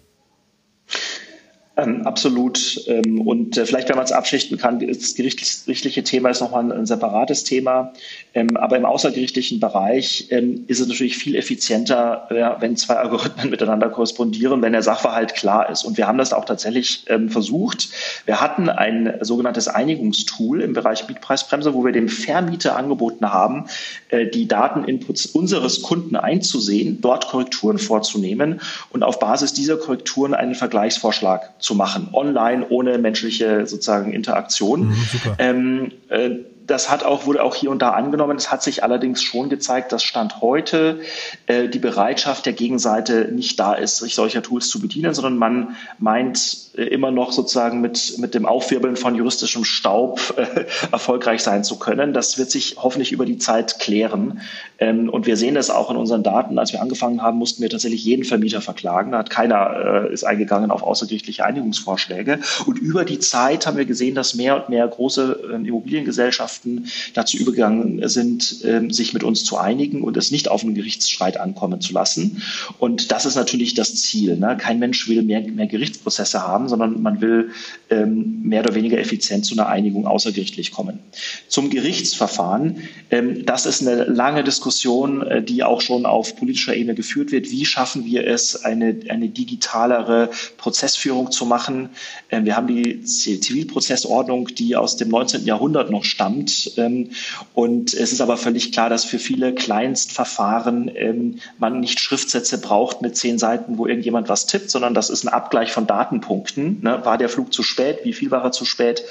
Ähm, absolut. Ähm, und äh, vielleicht, wenn man es abschichten kann, das gerichtliche Thema ist nochmal ein, ein separates Thema. Ähm, aber im außergerichtlichen Bereich ähm, ist es natürlich viel effizienter, ja, wenn zwei Algorithmen miteinander korrespondieren, wenn der Sachverhalt klar ist. Und wir haben das auch tatsächlich ähm, versucht. Wir hatten ein sogenanntes Einigungstool im Bereich Mietpreisbremse, wo wir dem Vermieter angeboten haben, äh, die Dateninputs unseres Kunden einzusehen, dort Korrekturen vorzunehmen und auf Basis dieser Korrekturen einen Vergleichsvorschlag zu machen, online, ohne menschliche sozusagen Interaktion. Mhm, ähm, äh, das hat auch, wurde auch hier und da angenommen. Es hat sich allerdings schon gezeigt, dass Stand heute äh, die Bereitschaft der Gegenseite nicht da ist, sich solcher Tools zu bedienen, sondern man meint äh, immer noch sozusagen mit, mit dem Aufwirbeln von juristischem Staub äh, erfolgreich sein zu können. Das wird sich hoffentlich über die Zeit klären. Ähm, und wir sehen das auch in unseren Daten. Als wir angefangen haben, mussten wir tatsächlich jeden Vermieter verklagen. Da hat keiner äh, ist eingegangen auf außergerichtliche Einigungsvorschläge. Und über die Zeit haben wir gesehen, dass mehr und mehr große äh, Immobiliengesellschaften Gesellschaften dazu übergegangen sind, ähm, sich mit uns zu einigen und es nicht auf einen Gerichtsstreit ankommen zu lassen. Und das ist natürlich das Ziel. Ne? Kein Mensch will mehr, mehr Gerichtsprozesse haben, sondern man will ähm, mehr oder weniger effizient zu einer Einigung außergerichtlich kommen. Zum Gerichtsverfahren. Ähm, das ist eine lange Diskussion, äh, die auch schon auf politischer Ebene geführt wird. Wie schaffen wir es, eine, eine digitalere Prozessführung zu machen? Ähm, wir haben die Zivilprozessordnung, die aus dem 19. Jahrhundert noch stammt kommt. Ähm, und es ist aber völlig klar, dass für viele Kleinstverfahren ähm, man nicht Schriftsätze braucht mit zehn Seiten, wo irgendjemand was tippt, sondern das ist ein Abgleich von Datenpunkten. Ne? War der Flug zu spät? Wie viel war er zu spät?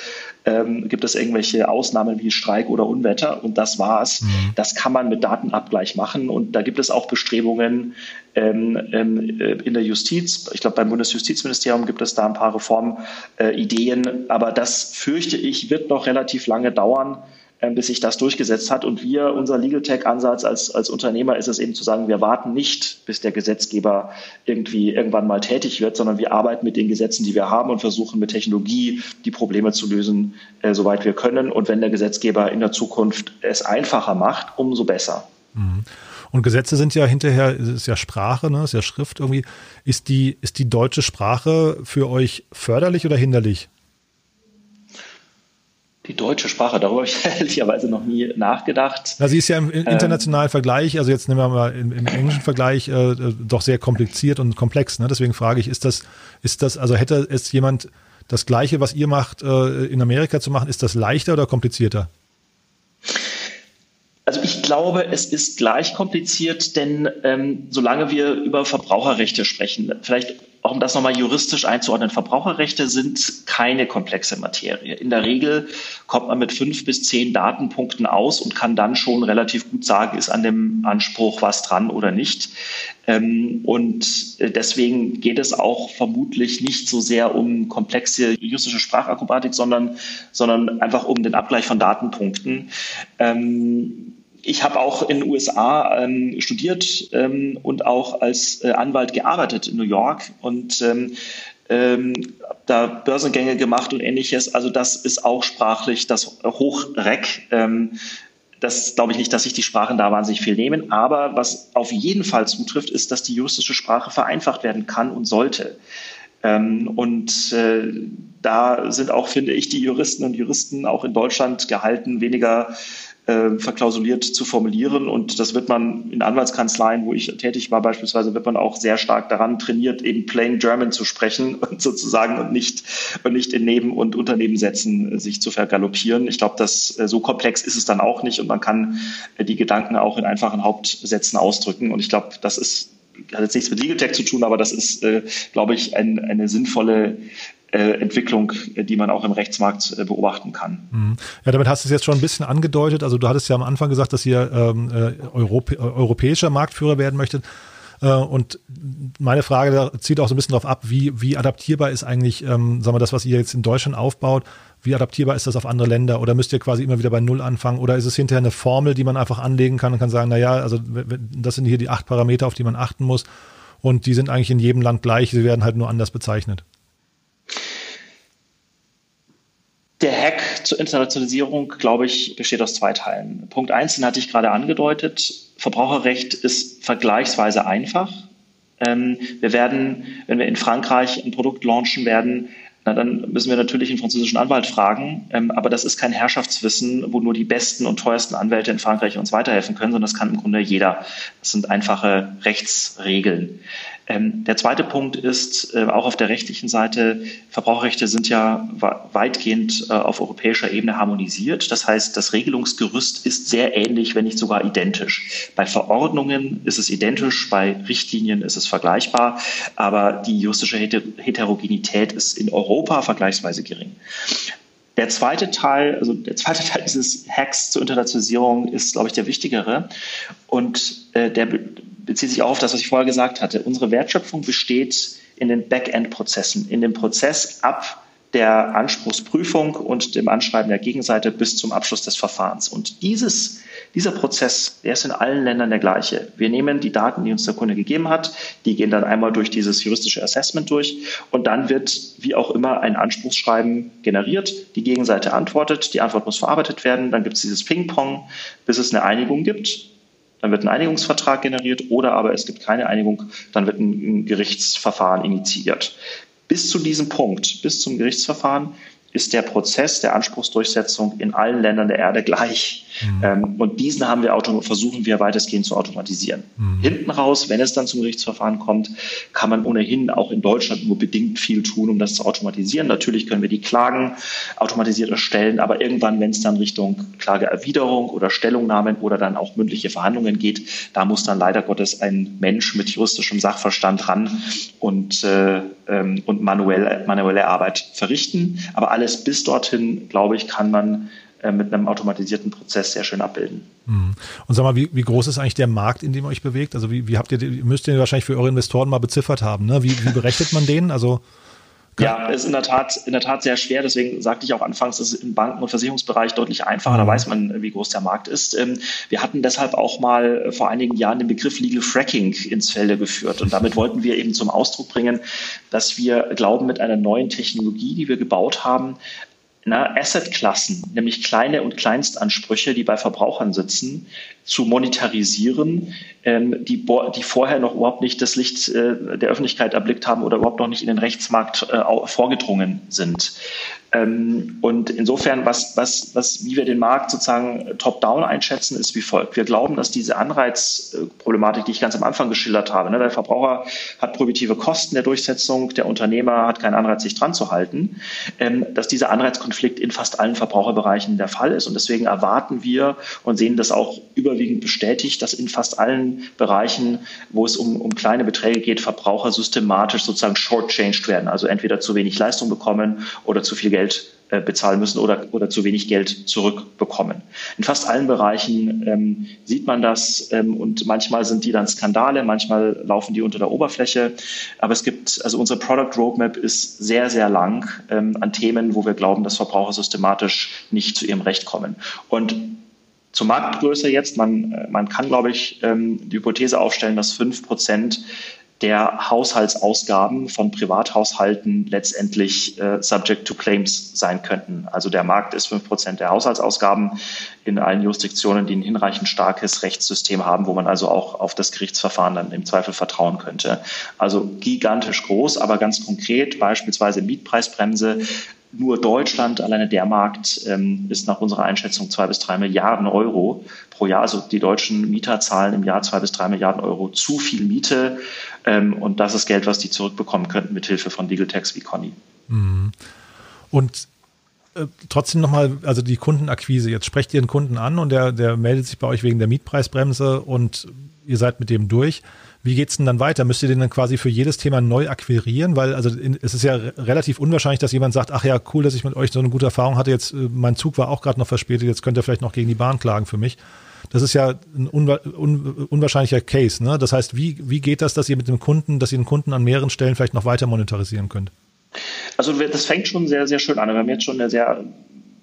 Ähm, gibt es irgendwelche Ausnahmen wie Streik oder Unwetter? Und das war's. Mhm. Das kann man mit Datenabgleich machen. Und da gibt es auch Bestrebungen ähm, ähm, äh, in der Justiz. Ich glaube, beim Bundesjustizministerium gibt es da ein paar Reformideen. Äh, Aber das fürchte ich, wird noch relativ lange dauern bis sich das durchgesetzt hat. Und wir, unser Legal Tech-Ansatz als, als Unternehmer ist es eben zu sagen, wir warten nicht, bis der Gesetzgeber irgendwie irgendwann mal tätig wird, sondern wir arbeiten mit den Gesetzen, die wir haben und versuchen mit Technologie die Probleme zu lösen, äh, soweit wir können. Und wenn der Gesetzgeber in der Zukunft es einfacher macht, umso besser. Mhm. Und Gesetze sind ja hinterher, ist ja Sprache, ne, ist ja Schrift irgendwie. Ist die, ist die deutsche Sprache für euch förderlich oder hinderlich? Die deutsche Sprache, darüber habe ich ehrlicherweise noch nie nachgedacht. Na, sie ist ja im ähm, internationalen ähm, Vergleich, also jetzt nehmen wir mal im, im englischen Vergleich, äh, doch sehr kompliziert und komplex. Ne? Deswegen frage ich, ist das, ist das, also hätte es jemand das Gleiche, was ihr macht, äh, in Amerika zu machen, ist das leichter oder komplizierter? Also ich glaube, es ist gleich kompliziert, denn ähm, solange wir über Verbraucherrechte sprechen, vielleicht auch um das nochmal juristisch einzuordnen, Verbraucherrechte sind keine komplexe Materie. In der Regel kommt man mit fünf bis zehn Datenpunkten aus und kann dann schon relativ gut sagen, ist an dem Anspruch was dran oder nicht. Ähm, und äh, deswegen geht es auch vermutlich nicht so sehr um komplexe juristische Sprachakrobatik, sondern, sondern einfach um den Abgleich von Datenpunkten. Ähm, ich habe auch in den USA ähm, studiert ähm, und auch als äh, Anwalt gearbeitet in New York und ähm, ähm, da Börsengänge gemacht und ähnliches. Also das ist auch sprachlich das Hochreck. Ähm, das glaube ich nicht, dass sich die Sprachen da wahnsinnig viel nehmen. Aber was auf jeden Fall zutrifft, ist, dass die juristische Sprache vereinfacht werden kann und sollte. Ähm, und äh, da sind auch, finde ich, die Juristen und Juristen auch in Deutschland gehalten, weniger äh, verklausuliert zu formulieren. Und das wird man in Anwaltskanzleien, wo ich tätig war beispielsweise, wird man auch sehr stark daran trainiert, eben plain German zu sprechen und sozusagen und nicht, und nicht in Neben- und Unternebensätzen äh, sich zu vergaloppieren. Ich glaube, dass äh, so komplex ist es dann auch nicht und man kann äh, die Gedanken auch in einfachen Hauptsätzen ausdrücken. Und ich glaube, das ist hat jetzt nichts mit Legal Tech zu tun, aber das ist, äh, glaube ich, ein, eine sinnvolle äh, Entwicklung, die man auch im Rechtsmarkt äh, beobachten kann. Mhm. Ja, damit hast du es jetzt schon ein bisschen angedeutet. Also du hattest ja am Anfang gesagt, dass ihr ähm, äh, Europä europäischer Marktführer werden möchtet. Und meine Frage zieht auch so ein bisschen darauf ab, wie, wie adaptierbar ist eigentlich, ähm, sagen wir, das, was ihr jetzt in Deutschland aufbaut, wie adaptierbar ist das auf andere Länder? Oder müsst ihr quasi immer wieder bei Null anfangen? Oder ist es hinterher eine Formel, die man einfach anlegen kann und kann sagen, na ja, also das sind hier die acht Parameter, auf die man achten muss. Und die sind eigentlich in jedem Land gleich, sie werden halt nur anders bezeichnet. Der Hack zur Internationalisierung, glaube ich, besteht aus zwei Teilen. Punkt eins, den hatte ich gerade angedeutet. Verbraucherrecht ist vergleichsweise einfach. Ähm, wir werden, wenn wir in Frankreich ein Produkt launchen werden, na, dann müssen wir natürlich einen französischen Anwalt fragen. Ähm, aber das ist kein Herrschaftswissen, wo nur die besten und teuersten Anwälte in Frankreich uns weiterhelfen können, sondern das kann im Grunde jeder. Das sind einfache Rechtsregeln. Ähm, der zweite Punkt ist äh, auch auf der rechtlichen Seite, Verbraucherrechte sind ja weitgehend äh, auf europäischer Ebene harmonisiert. Das heißt, das Regelungsgerüst ist sehr ähnlich, wenn nicht sogar identisch. Bei Verordnungen ist es identisch, bei Richtlinien ist es vergleichbar, aber die juristische Heterogenität ist in Europa vergleichsweise gering. Der zweite Teil, also der zweite Teil dieses Hacks zur Internationalisierung ist, glaube ich, der wichtigere. Und äh, der bezieht sich auch auf das, was ich vorher gesagt hatte. Unsere Wertschöpfung besteht in den Backend-Prozessen, in dem Prozess ab der Anspruchsprüfung und dem Anschreiben der Gegenseite bis zum Abschluss des Verfahrens. Und dieses, dieser Prozess, der ist in allen Ländern der gleiche. Wir nehmen die Daten, die uns der Kunde gegeben hat, die gehen dann einmal durch dieses juristische Assessment durch und dann wird, wie auch immer, ein Anspruchsschreiben generiert. Die Gegenseite antwortet, die Antwort muss verarbeitet werden, dann gibt es dieses Ping-Pong, bis es eine Einigung gibt dann wird ein Einigungsvertrag generiert oder aber es gibt keine Einigung, dann wird ein Gerichtsverfahren initiiert. Bis zu diesem Punkt, bis zum Gerichtsverfahren, ist der Prozess der Anspruchsdurchsetzung in allen Ländern der Erde gleich. Mhm. Ähm, und diesen haben wir versuchen wir weitestgehend zu automatisieren. Mhm. Hinten raus, wenn es dann zum Gerichtsverfahren kommt, kann man ohnehin auch in Deutschland nur bedingt viel tun, um das zu automatisieren. Natürlich können wir die Klagen automatisiert erstellen, aber irgendwann, wenn es dann Richtung Klageerwiderung oder Stellungnahmen oder dann auch mündliche Verhandlungen geht, da muss dann leider Gottes ein Mensch mit juristischem Sachverstand ran und, äh, ähm, und manuell, manuelle Arbeit verrichten. Aber alle alles bis dorthin, glaube ich, kann man äh, mit einem automatisierten Prozess sehr schön abbilden. Mhm. Und sag mal, wie, wie groß ist eigentlich der Markt, in dem ihr euch bewegt? Also wie, wie habt ihr, müsst ihr wahrscheinlich für eure Investoren mal beziffert haben, ne? Wie, wie berechnet man den? Also ja, ist in der Tat, in der Tat sehr schwer. Deswegen sagte ich auch anfangs, es ist im Banken- und Versicherungsbereich deutlich einfacher. Da mhm. weiß man, wie groß der Markt ist. Ähm, wir hatten deshalb auch mal vor einigen Jahren den Begriff Legal Fracking ins Felde geführt. Und damit wollten wir eben zum Ausdruck bringen, dass wir glauben, mit einer neuen Technologie, die wir gebaut haben, na, Assetklassen, nämlich kleine und Kleinstansprüche, die bei Verbrauchern sitzen, zu monetarisieren, ähm, die, die vorher noch überhaupt nicht das Licht äh, der Öffentlichkeit erblickt haben oder überhaupt noch nicht in den Rechtsmarkt äh, vorgedrungen sind. Ähm, und insofern, was, was, was, wie wir den Markt sozusagen top-down einschätzen, ist wie folgt. Wir glauben, dass diese Anreizproblematik, die ich ganz am Anfang geschildert habe, ne, der Verbraucher hat prohibitive Kosten der Durchsetzung, der Unternehmer hat keinen Anreiz, sich dran zu halten, ähm, dass dieser Anreizkonflikt in fast allen Verbraucherbereichen der Fall ist. Und deswegen erwarten wir und sehen das auch überwiegend bestätigt, dass in fast allen Bereichen, wo es um, um kleine Beträge geht, Verbraucher systematisch sozusagen shortchanged werden, also entweder zu wenig Leistung bekommen oder zu viel Geld Geld äh, bezahlen müssen oder, oder zu wenig Geld zurückbekommen. In fast allen Bereichen ähm, sieht man das ähm, und manchmal sind die dann Skandale, manchmal laufen die unter der Oberfläche. Aber es gibt, also unsere Product Roadmap ist sehr, sehr lang ähm, an Themen, wo wir glauben, dass Verbraucher systematisch nicht zu ihrem Recht kommen. Und zur Marktgröße jetzt, man, äh, man kann, glaube ich, ähm, die Hypothese aufstellen, dass fünf Prozent der Haushaltsausgaben von Privathaushalten letztendlich äh, subject to claims sein könnten. Also der Markt ist fünf Prozent der Haushaltsausgaben in allen Jurisdiktionen, die ein hinreichend starkes Rechtssystem haben, wo man also auch auf das Gerichtsverfahren dann im Zweifel vertrauen könnte. Also gigantisch groß, aber ganz konkret beispielsweise Mietpreisbremse nur Deutschland, alleine der Markt, ähm, ist nach unserer Einschätzung zwei bis drei Milliarden Euro pro Jahr. Also die deutschen Mieter zahlen im Jahr zwei bis drei Milliarden Euro zu viel Miete. Ähm, und das ist Geld, was die zurückbekommen könnten mit Hilfe von Legal Tax wie Conny. Mhm. Und äh, trotzdem nochmal, also die Kundenakquise. Jetzt sprecht ihr einen Kunden an und der, der meldet sich bei euch wegen der Mietpreisbremse und ihr seid mit dem durch. Wie geht's denn dann weiter? Müsst ihr den dann quasi für jedes Thema neu akquirieren? Weil also in, es ist ja relativ unwahrscheinlich, dass jemand sagt, ach ja, cool, dass ich mit euch so eine gute Erfahrung hatte. Jetzt äh, mein Zug war auch gerade noch verspätet. Jetzt könnt ihr vielleicht noch gegen die Bahn klagen für mich. Das ist ja ein unwa un unwahrscheinlicher Case. Ne? Das heißt, wie, wie geht das, dass ihr mit dem Kunden, dass ihr den Kunden an mehreren Stellen vielleicht noch weiter monetarisieren könnt? Also das fängt schon sehr, sehr schön an. Wir haben jetzt schon eine sehr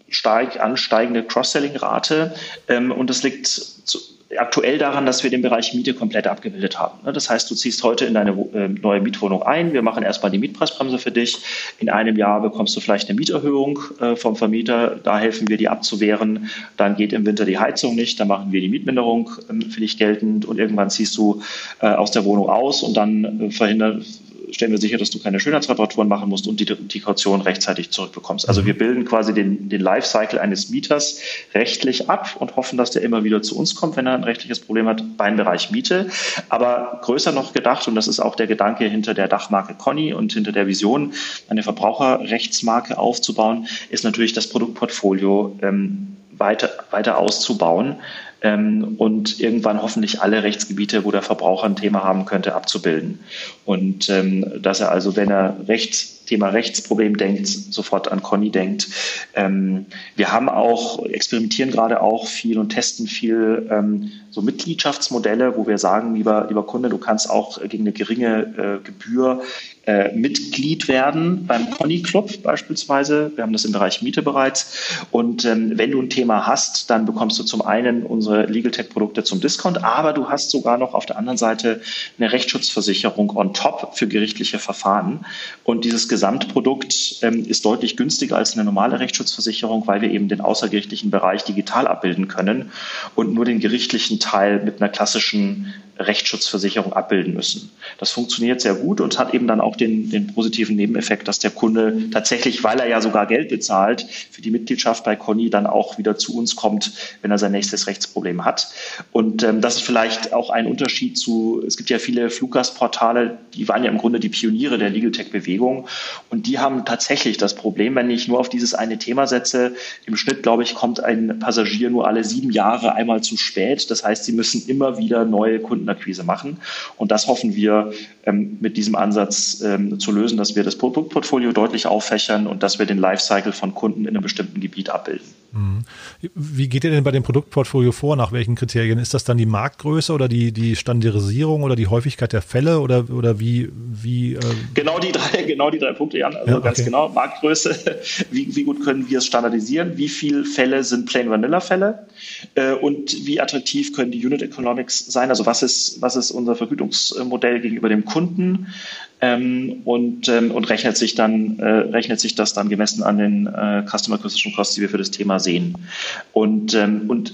stark ansteigende Cross-Selling-Rate ähm, und das liegt zu, aktuell daran, dass wir den Bereich Miete komplett abgebildet haben. Ne, das heißt, du ziehst heute in deine äh, neue Mietwohnung ein. Wir machen erstmal die Mietpreisbremse für dich. In einem Jahr bekommst du vielleicht eine Mieterhöhung äh, vom Vermieter. Da helfen wir, die abzuwehren. Dann geht im Winter die Heizung nicht. Dann machen wir die Mietminderung ähm, für dich geltend. Und irgendwann ziehst du äh, aus der Wohnung aus und dann verhindern, stellen wir sicher, dass du keine Schönheitsreparaturen machen musst und die, die Kaution rechtzeitig zurückbekommst. Also wir bilden quasi den, den Lifecycle eines Mieters rechtlich ab und hoffen, dass der immer wieder zu uns kommt, wenn er ein rechtliches Problem hat beim Bereich Miete. Aber größer noch gedacht, und das ist auch der Gedanke hinter der Dachmarke Conny und hinter der Vision, eine Verbraucherrechtsmarke aufzubauen, ist natürlich das Produktportfolio ähm, weiter, weiter auszubauen ähm, und irgendwann hoffentlich alle Rechtsgebiete, wo der Verbraucher ein Thema haben könnte, abzubilden. Und ähm, dass er also, wenn er Recht Thema Rechtsproblem denkt, sofort an Conny denkt. Ähm, wir haben auch, experimentieren gerade auch viel und testen viel ähm, so Mitgliedschaftsmodelle, wo wir sagen, lieber, lieber Kunde, du kannst auch gegen eine geringe äh, Gebühr äh, Mitglied werden beim Conny Club beispielsweise. Wir haben das im Bereich Miete bereits. Und ähm, wenn du ein Thema hast, dann bekommst du zum einen unsere Legal Tech Produkte zum Discount, aber du hast sogar noch auf der anderen Seite eine Rechtsschutzversicherung on top für gerichtliche Verfahren. Und dieses Gesamtprodukt ähm, ist deutlich günstiger als eine normale Rechtsschutzversicherung, weil wir eben den außergerichtlichen Bereich digital abbilden können und nur den gerichtlichen Teil mit einer klassischen Rechtsschutzversicherung abbilden müssen. Das funktioniert sehr gut und hat eben dann auch den, den positiven Nebeneffekt, dass der Kunde tatsächlich, weil er ja sogar Geld bezahlt für die Mitgliedschaft bei Conny, dann auch wieder zu uns kommt, wenn er sein nächstes Rechtsproblem hat. Und ähm, das ist vielleicht auch ein Unterschied zu, es gibt ja viele Fluggastportale, die waren ja im Grunde die Pioniere der Legal Tech-Bewegung und die haben tatsächlich das Problem, wenn ich nur auf dieses eine Thema setze, im Schnitt, glaube ich, kommt ein Passagier nur alle sieben Jahre einmal zu spät. Das heißt, sie müssen immer wieder neue Kunden Kundenakquise machen. Und das hoffen wir ähm, mit diesem Ansatz ähm, zu lösen, dass wir das Produktportfolio deutlich auffächern und dass wir den Lifecycle von Kunden in einem bestimmten Gebiet abbilden. Wie geht ihr denn bei dem Produktportfolio vor? Nach welchen Kriterien? Ist das dann die Marktgröße oder die, die Standardisierung oder die Häufigkeit der Fälle oder, oder wie? wie äh genau, die drei, genau die drei Punkte, Jan. Also ja, okay. ganz genau. Marktgröße, wie, wie gut können wir es standardisieren? Wie viele Fälle sind Plain Vanilla Fälle? Äh, und wie attraktiv können die Unit Economics sein? Also was ist, was ist unser Vergütungsmodell gegenüber dem Kunden? Ähm, und, ähm, und rechnet sich dann äh, rechnet sich das dann gemessen an den äh, Customer Acquisition Costs, die wir für das Thema sehen. Und, ähm, und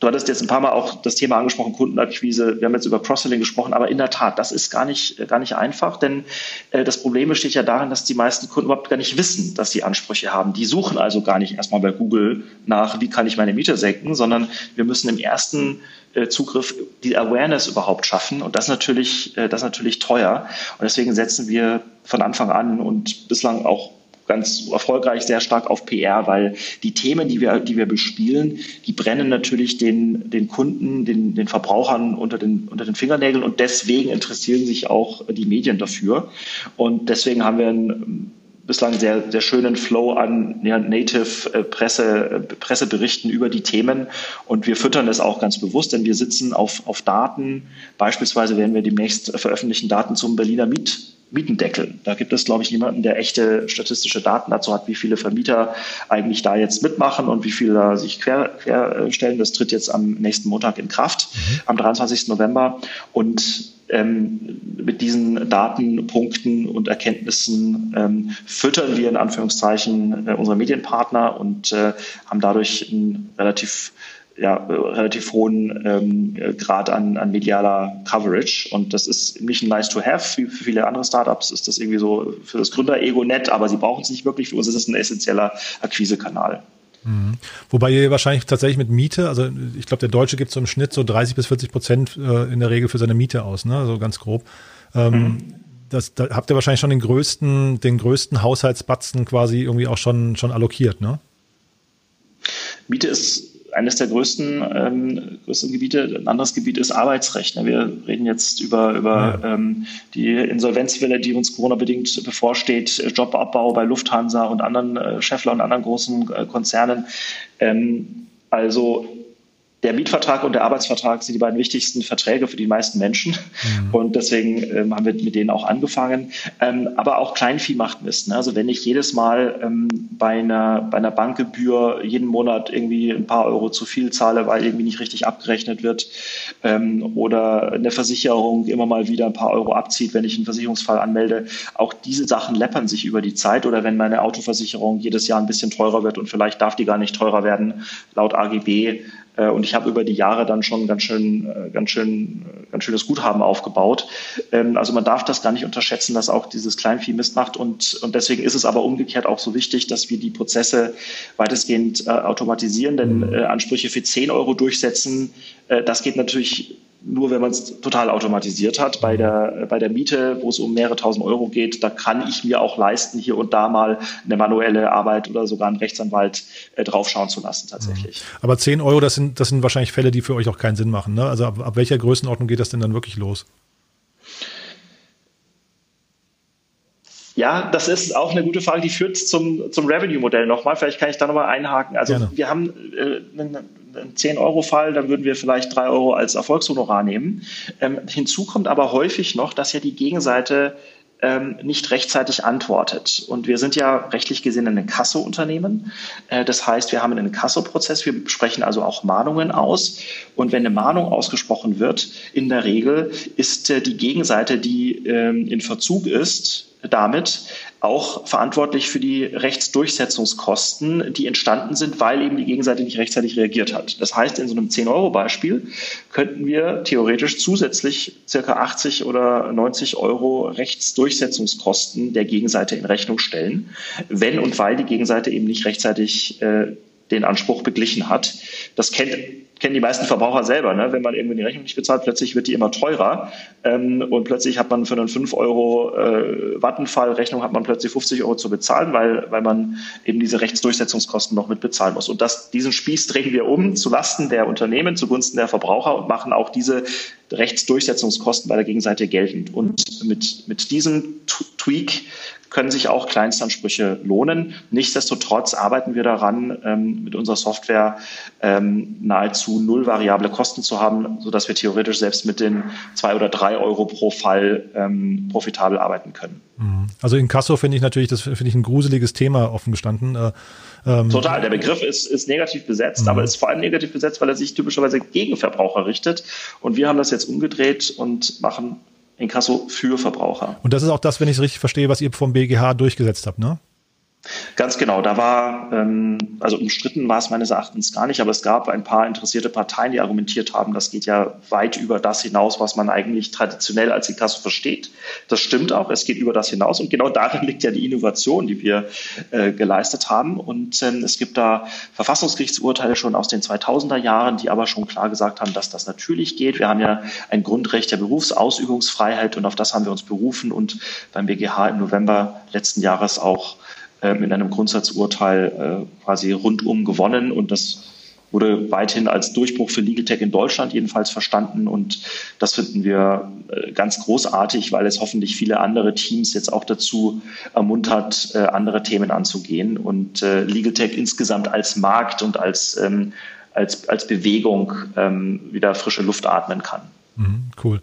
Du hattest jetzt ein paar Mal auch das Thema angesprochen, Kundenakquise. Wir haben jetzt über Cross-Selling gesprochen, aber in der Tat, das ist gar nicht, gar nicht einfach, denn äh, das Problem besteht ja darin, dass die meisten Kunden überhaupt gar nicht wissen, dass sie Ansprüche haben. Die suchen also gar nicht erstmal bei Google nach, wie kann ich meine Miete senken, sondern wir müssen im ersten äh, Zugriff die Awareness überhaupt schaffen. Und das natürlich, äh, das ist natürlich teuer. Und deswegen setzen wir von Anfang an und bislang auch ganz erfolgreich sehr stark auf PR, weil die Themen, die wir, die wir bespielen, die brennen natürlich den, den Kunden, den, den Verbrauchern unter den, unter den Fingernägeln und deswegen interessieren sich auch die Medien dafür. Und deswegen haben wir einen bislang sehr, sehr schönen Flow an ja, Native äh, äh, Presseberichten über die Themen. Und wir füttern es auch ganz bewusst, denn wir sitzen auf, auf Daten. Beispielsweise werden wir demnächst veröffentlichen Daten zum Berliner Miet Mietendeckel. Da gibt es, glaube ich, niemanden, der echte statistische Daten dazu hat, wie viele Vermieter eigentlich da jetzt mitmachen und wie viele da sich quer, querstellen. Das tritt jetzt am nächsten Montag in Kraft, mhm. am 23. November. Und ähm, mit diesen Datenpunkten und Erkenntnissen ähm, füttern wir in Anführungszeichen äh, unsere Medienpartner und äh, haben dadurch ein relativ ja, relativ hohen ähm, Grad an, an medialer Coverage. Und das ist nicht ein nice to have. Für, für viele andere Startups ist das irgendwie so für das Gründer-Ego nett, aber sie brauchen es nicht wirklich. Für uns ist es ein essentieller Akquisekanal. Mhm. Wobei ihr wahrscheinlich tatsächlich mit Miete, also ich glaube, der Deutsche gibt so im Schnitt so 30 bis 40 Prozent äh, in der Regel für seine Miete aus, ne? so ganz grob. Ähm, mhm. das, da habt ihr wahrscheinlich schon den größten, den größten Haushaltsbatzen quasi irgendwie auch schon, schon allokiert, ne? Miete ist eines der größten, ähm, größten Gebiete. Ein anderes Gebiet ist Arbeitsrecht. Ne? Wir reden jetzt über, über ja. ähm, die Insolvenzwelle, die uns Corona-bedingt bevorsteht, Jobabbau bei Lufthansa und anderen äh, Scheffler und anderen großen äh, Konzernen. Ähm, also der Mietvertrag und der Arbeitsvertrag sind die beiden wichtigsten Verträge für die meisten Menschen. Mhm. Und deswegen ähm, haben wir mit denen auch angefangen. Ähm, aber auch Kleinvieh macht Mist. Ne? Also wenn ich jedes Mal ähm, bei, einer, bei einer Bankgebühr jeden Monat irgendwie ein paar Euro zu viel zahle, weil irgendwie nicht richtig abgerechnet wird ähm, oder eine Versicherung immer mal wieder ein paar Euro abzieht, wenn ich einen Versicherungsfall anmelde, auch diese Sachen läppern sich über die Zeit. Oder wenn meine Autoversicherung jedes Jahr ein bisschen teurer wird und vielleicht darf die gar nicht teurer werden laut AGB, und ich habe über die Jahre dann schon ganz schön, äh, ganz schön, äh, ganz schönes Guthaben aufgebaut. Ähm, also man darf das gar nicht unterschätzen, dass auch dieses Kleinvieh Mist macht. Und, und deswegen ist es aber umgekehrt auch so wichtig, dass wir die Prozesse weitestgehend automatisieren. Denn Ansprüche für 10 Euro durchsetzen, das geht natürlich nur wenn man es total automatisiert hat. Bei der, bei der Miete, wo es um mehrere tausend Euro geht, da kann ich mir auch leisten, hier und da mal eine manuelle Arbeit oder sogar einen Rechtsanwalt äh, draufschauen zu lassen tatsächlich. Mhm. Aber 10 Euro, das sind, das sind wahrscheinlich Fälle, die für euch auch keinen Sinn machen. Ne? Also ab, ab welcher Größenordnung geht das denn dann wirklich los? Ja, das ist auch eine gute Frage, die führt zum, zum Revenue-Modell nochmal. Vielleicht kann ich da nochmal einhaken. Also Gerne. wir haben äh, einen, 10-Euro-Fall, dann würden wir vielleicht 3 Euro als Erfolgshonorar nehmen. Ähm, hinzu kommt aber häufig noch, dass ja die Gegenseite ähm, nicht rechtzeitig antwortet. Und wir sind ja rechtlich gesehen ein Inkasso-Unternehmen. Äh, das heißt, wir haben einen Inkasso-Prozess. Wir sprechen also auch Mahnungen aus. Und wenn eine Mahnung ausgesprochen wird, in der Regel ist äh, die Gegenseite, die ähm, in Verzug ist, damit auch verantwortlich für die Rechtsdurchsetzungskosten, die entstanden sind, weil eben die Gegenseite nicht rechtzeitig reagiert hat. Das heißt, in so einem 10-Euro-Beispiel könnten wir theoretisch zusätzlich circa 80 oder 90 Euro Rechtsdurchsetzungskosten der Gegenseite in Rechnung stellen, wenn und weil die Gegenseite eben nicht rechtzeitig äh, den Anspruch beglichen hat. Das kennt kennen die meisten Verbraucher selber. Ne? Wenn man irgendwie die Rechnung nicht bezahlt, plötzlich wird die immer teurer ähm, und plötzlich hat man für einen 5 Euro äh, Wattenfall-Rechnung hat man plötzlich 50 Euro zu bezahlen, weil, weil man eben diese Rechtsdurchsetzungskosten noch mit bezahlen muss. Und das, diesen Spieß drehen wir um zu Lasten der Unternehmen, zugunsten der Verbraucher und machen auch diese Rechtsdurchsetzungskosten bei der Gegenseite geltend. Und mit, mit diesem Tweak können sich auch Kleinstansprüche lohnen. Nichtsdestotrotz arbeiten wir daran, ähm, mit unserer Software ähm, nahezu null variable Kosten zu haben, sodass wir theoretisch selbst mit den zwei oder drei Euro pro Fall ähm, profitabel arbeiten können. Mhm. Also in Kasso finde ich natürlich, das finde ich ein gruseliges Thema offen gestanden. Äh, ähm, Total. Der Begriff ist, ist negativ besetzt, mhm. aber ist vor allem negativ besetzt, weil er sich typischerweise gegen Verbraucher richtet. Und wir haben das jetzt umgedreht und machen Inkasso für Verbraucher. Und das ist auch das, wenn ich es richtig verstehe, was ihr vom BGH durchgesetzt habt, ne? Ganz genau, da war, ähm, also umstritten war es meines Erachtens gar nicht, aber es gab ein paar interessierte Parteien, die argumentiert haben, das geht ja weit über das hinaus, was man eigentlich traditionell als Inkasso versteht. Das stimmt auch, es geht über das hinaus und genau darin liegt ja die Innovation, die wir äh, geleistet haben. Und ähm, es gibt da Verfassungsgerichtsurteile schon aus den 2000er Jahren, die aber schon klar gesagt haben, dass das natürlich geht. Wir haben ja ein Grundrecht der Berufsausübungsfreiheit und auf das haben wir uns berufen und beim BGH im November letzten Jahres auch in einem Grundsatzurteil äh, quasi rundum gewonnen und das wurde weithin als Durchbruch für Legal Tech in Deutschland jedenfalls verstanden und das finden wir äh, ganz großartig, weil es hoffentlich viele andere Teams jetzt auch dazu ermuntert, äh, andere Themen anzugehen und Legal Tech insgesamt als Markt und als, ähm, als, als Bewegung ähm, wieder frische Luft atmen kann. Mhm, cool.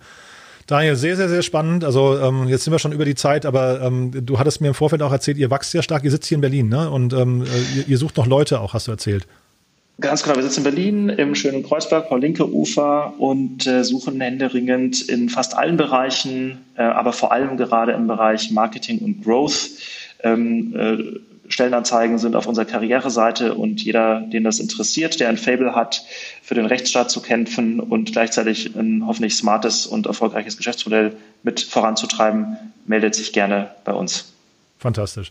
Daniel, sehr, sehr, sehr spannend. Also ähm, jetzt sind wir schon über die Zeit, aber ähm, du hattest mir im Vorfeld auch erzählt, ihr wächst sehr stark, ihr sitzt hier in Berlin, ne? Und ähm, äh, ihr, ihr, sucht noch Leute auch, hast du erzählt. Ganz genau, wir sitzen in Berlin im schönen Kreuzberg, Paul-Linke Ufer und äh, suchen händeringend in fast allen Bereichen, äh, aber vor allem gerade im Bereich Marketing und Growth. Ähm, äh, Stellenanzeigen sind auf unserer Karriereseite und jeder, den das interessiert, der ein Fable hat, für den Rechtsstaat zu kämpfen und gleichzeitig ein hoffentlich smartes und erfolgreiches Geschäftsmodell mit voranzutreiben, meldet sich gerne bei uns. Fantastisch.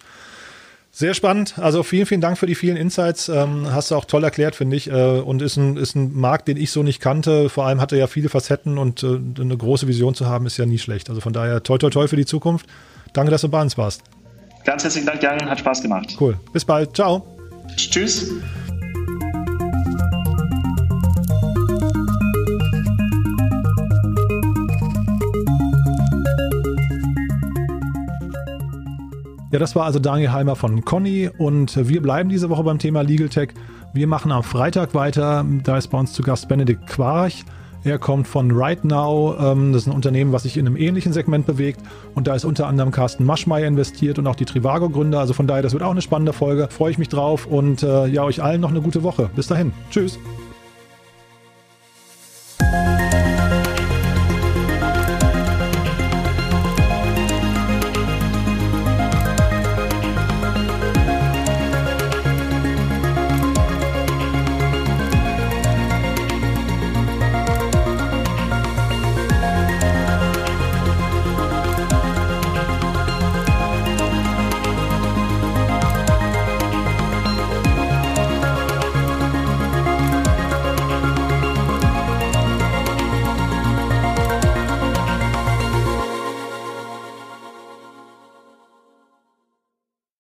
Sehr spannend. Also vielen, vielen Dank für die vielen Insights. Ähm, hast du auch toll erklärt, finde ich. Äh, und ist ein, ist ein Markt, den ich so nicht kannte. Vor allem hatte ja viele Facetten und äh, eine große Vision zu haben, ist ja nie schlecht. Also von daher toi, toi, toi für die Zukunft. Danke, dass du bei uns warst. Ganz herzlichen Dank, Jan. Hat Spaß gemacht. Cool. Bis bald. Ciao. Tschüss. Ja, das war also Daniel Halmer von Conny und wir bleiben diese Woche beim Thema Legal Tech. Wir machen am Freitag weiter. Da ist bei uns zu Gast Benedikt Quarch. Er kommt von Right Now. Ähm, das ist ein Unternehmen, was sich in einem ähnlichen Segment bewegt. Und da ist unter anderem Carsten Maschmeyer investiert und auch die Trivago-Gründer. Also von daher, das wird auch eine spannende Folge. Freue ich mich drauf und äh, ja, euch allen noch eine gute Woche. Bis dahin. Tschüss.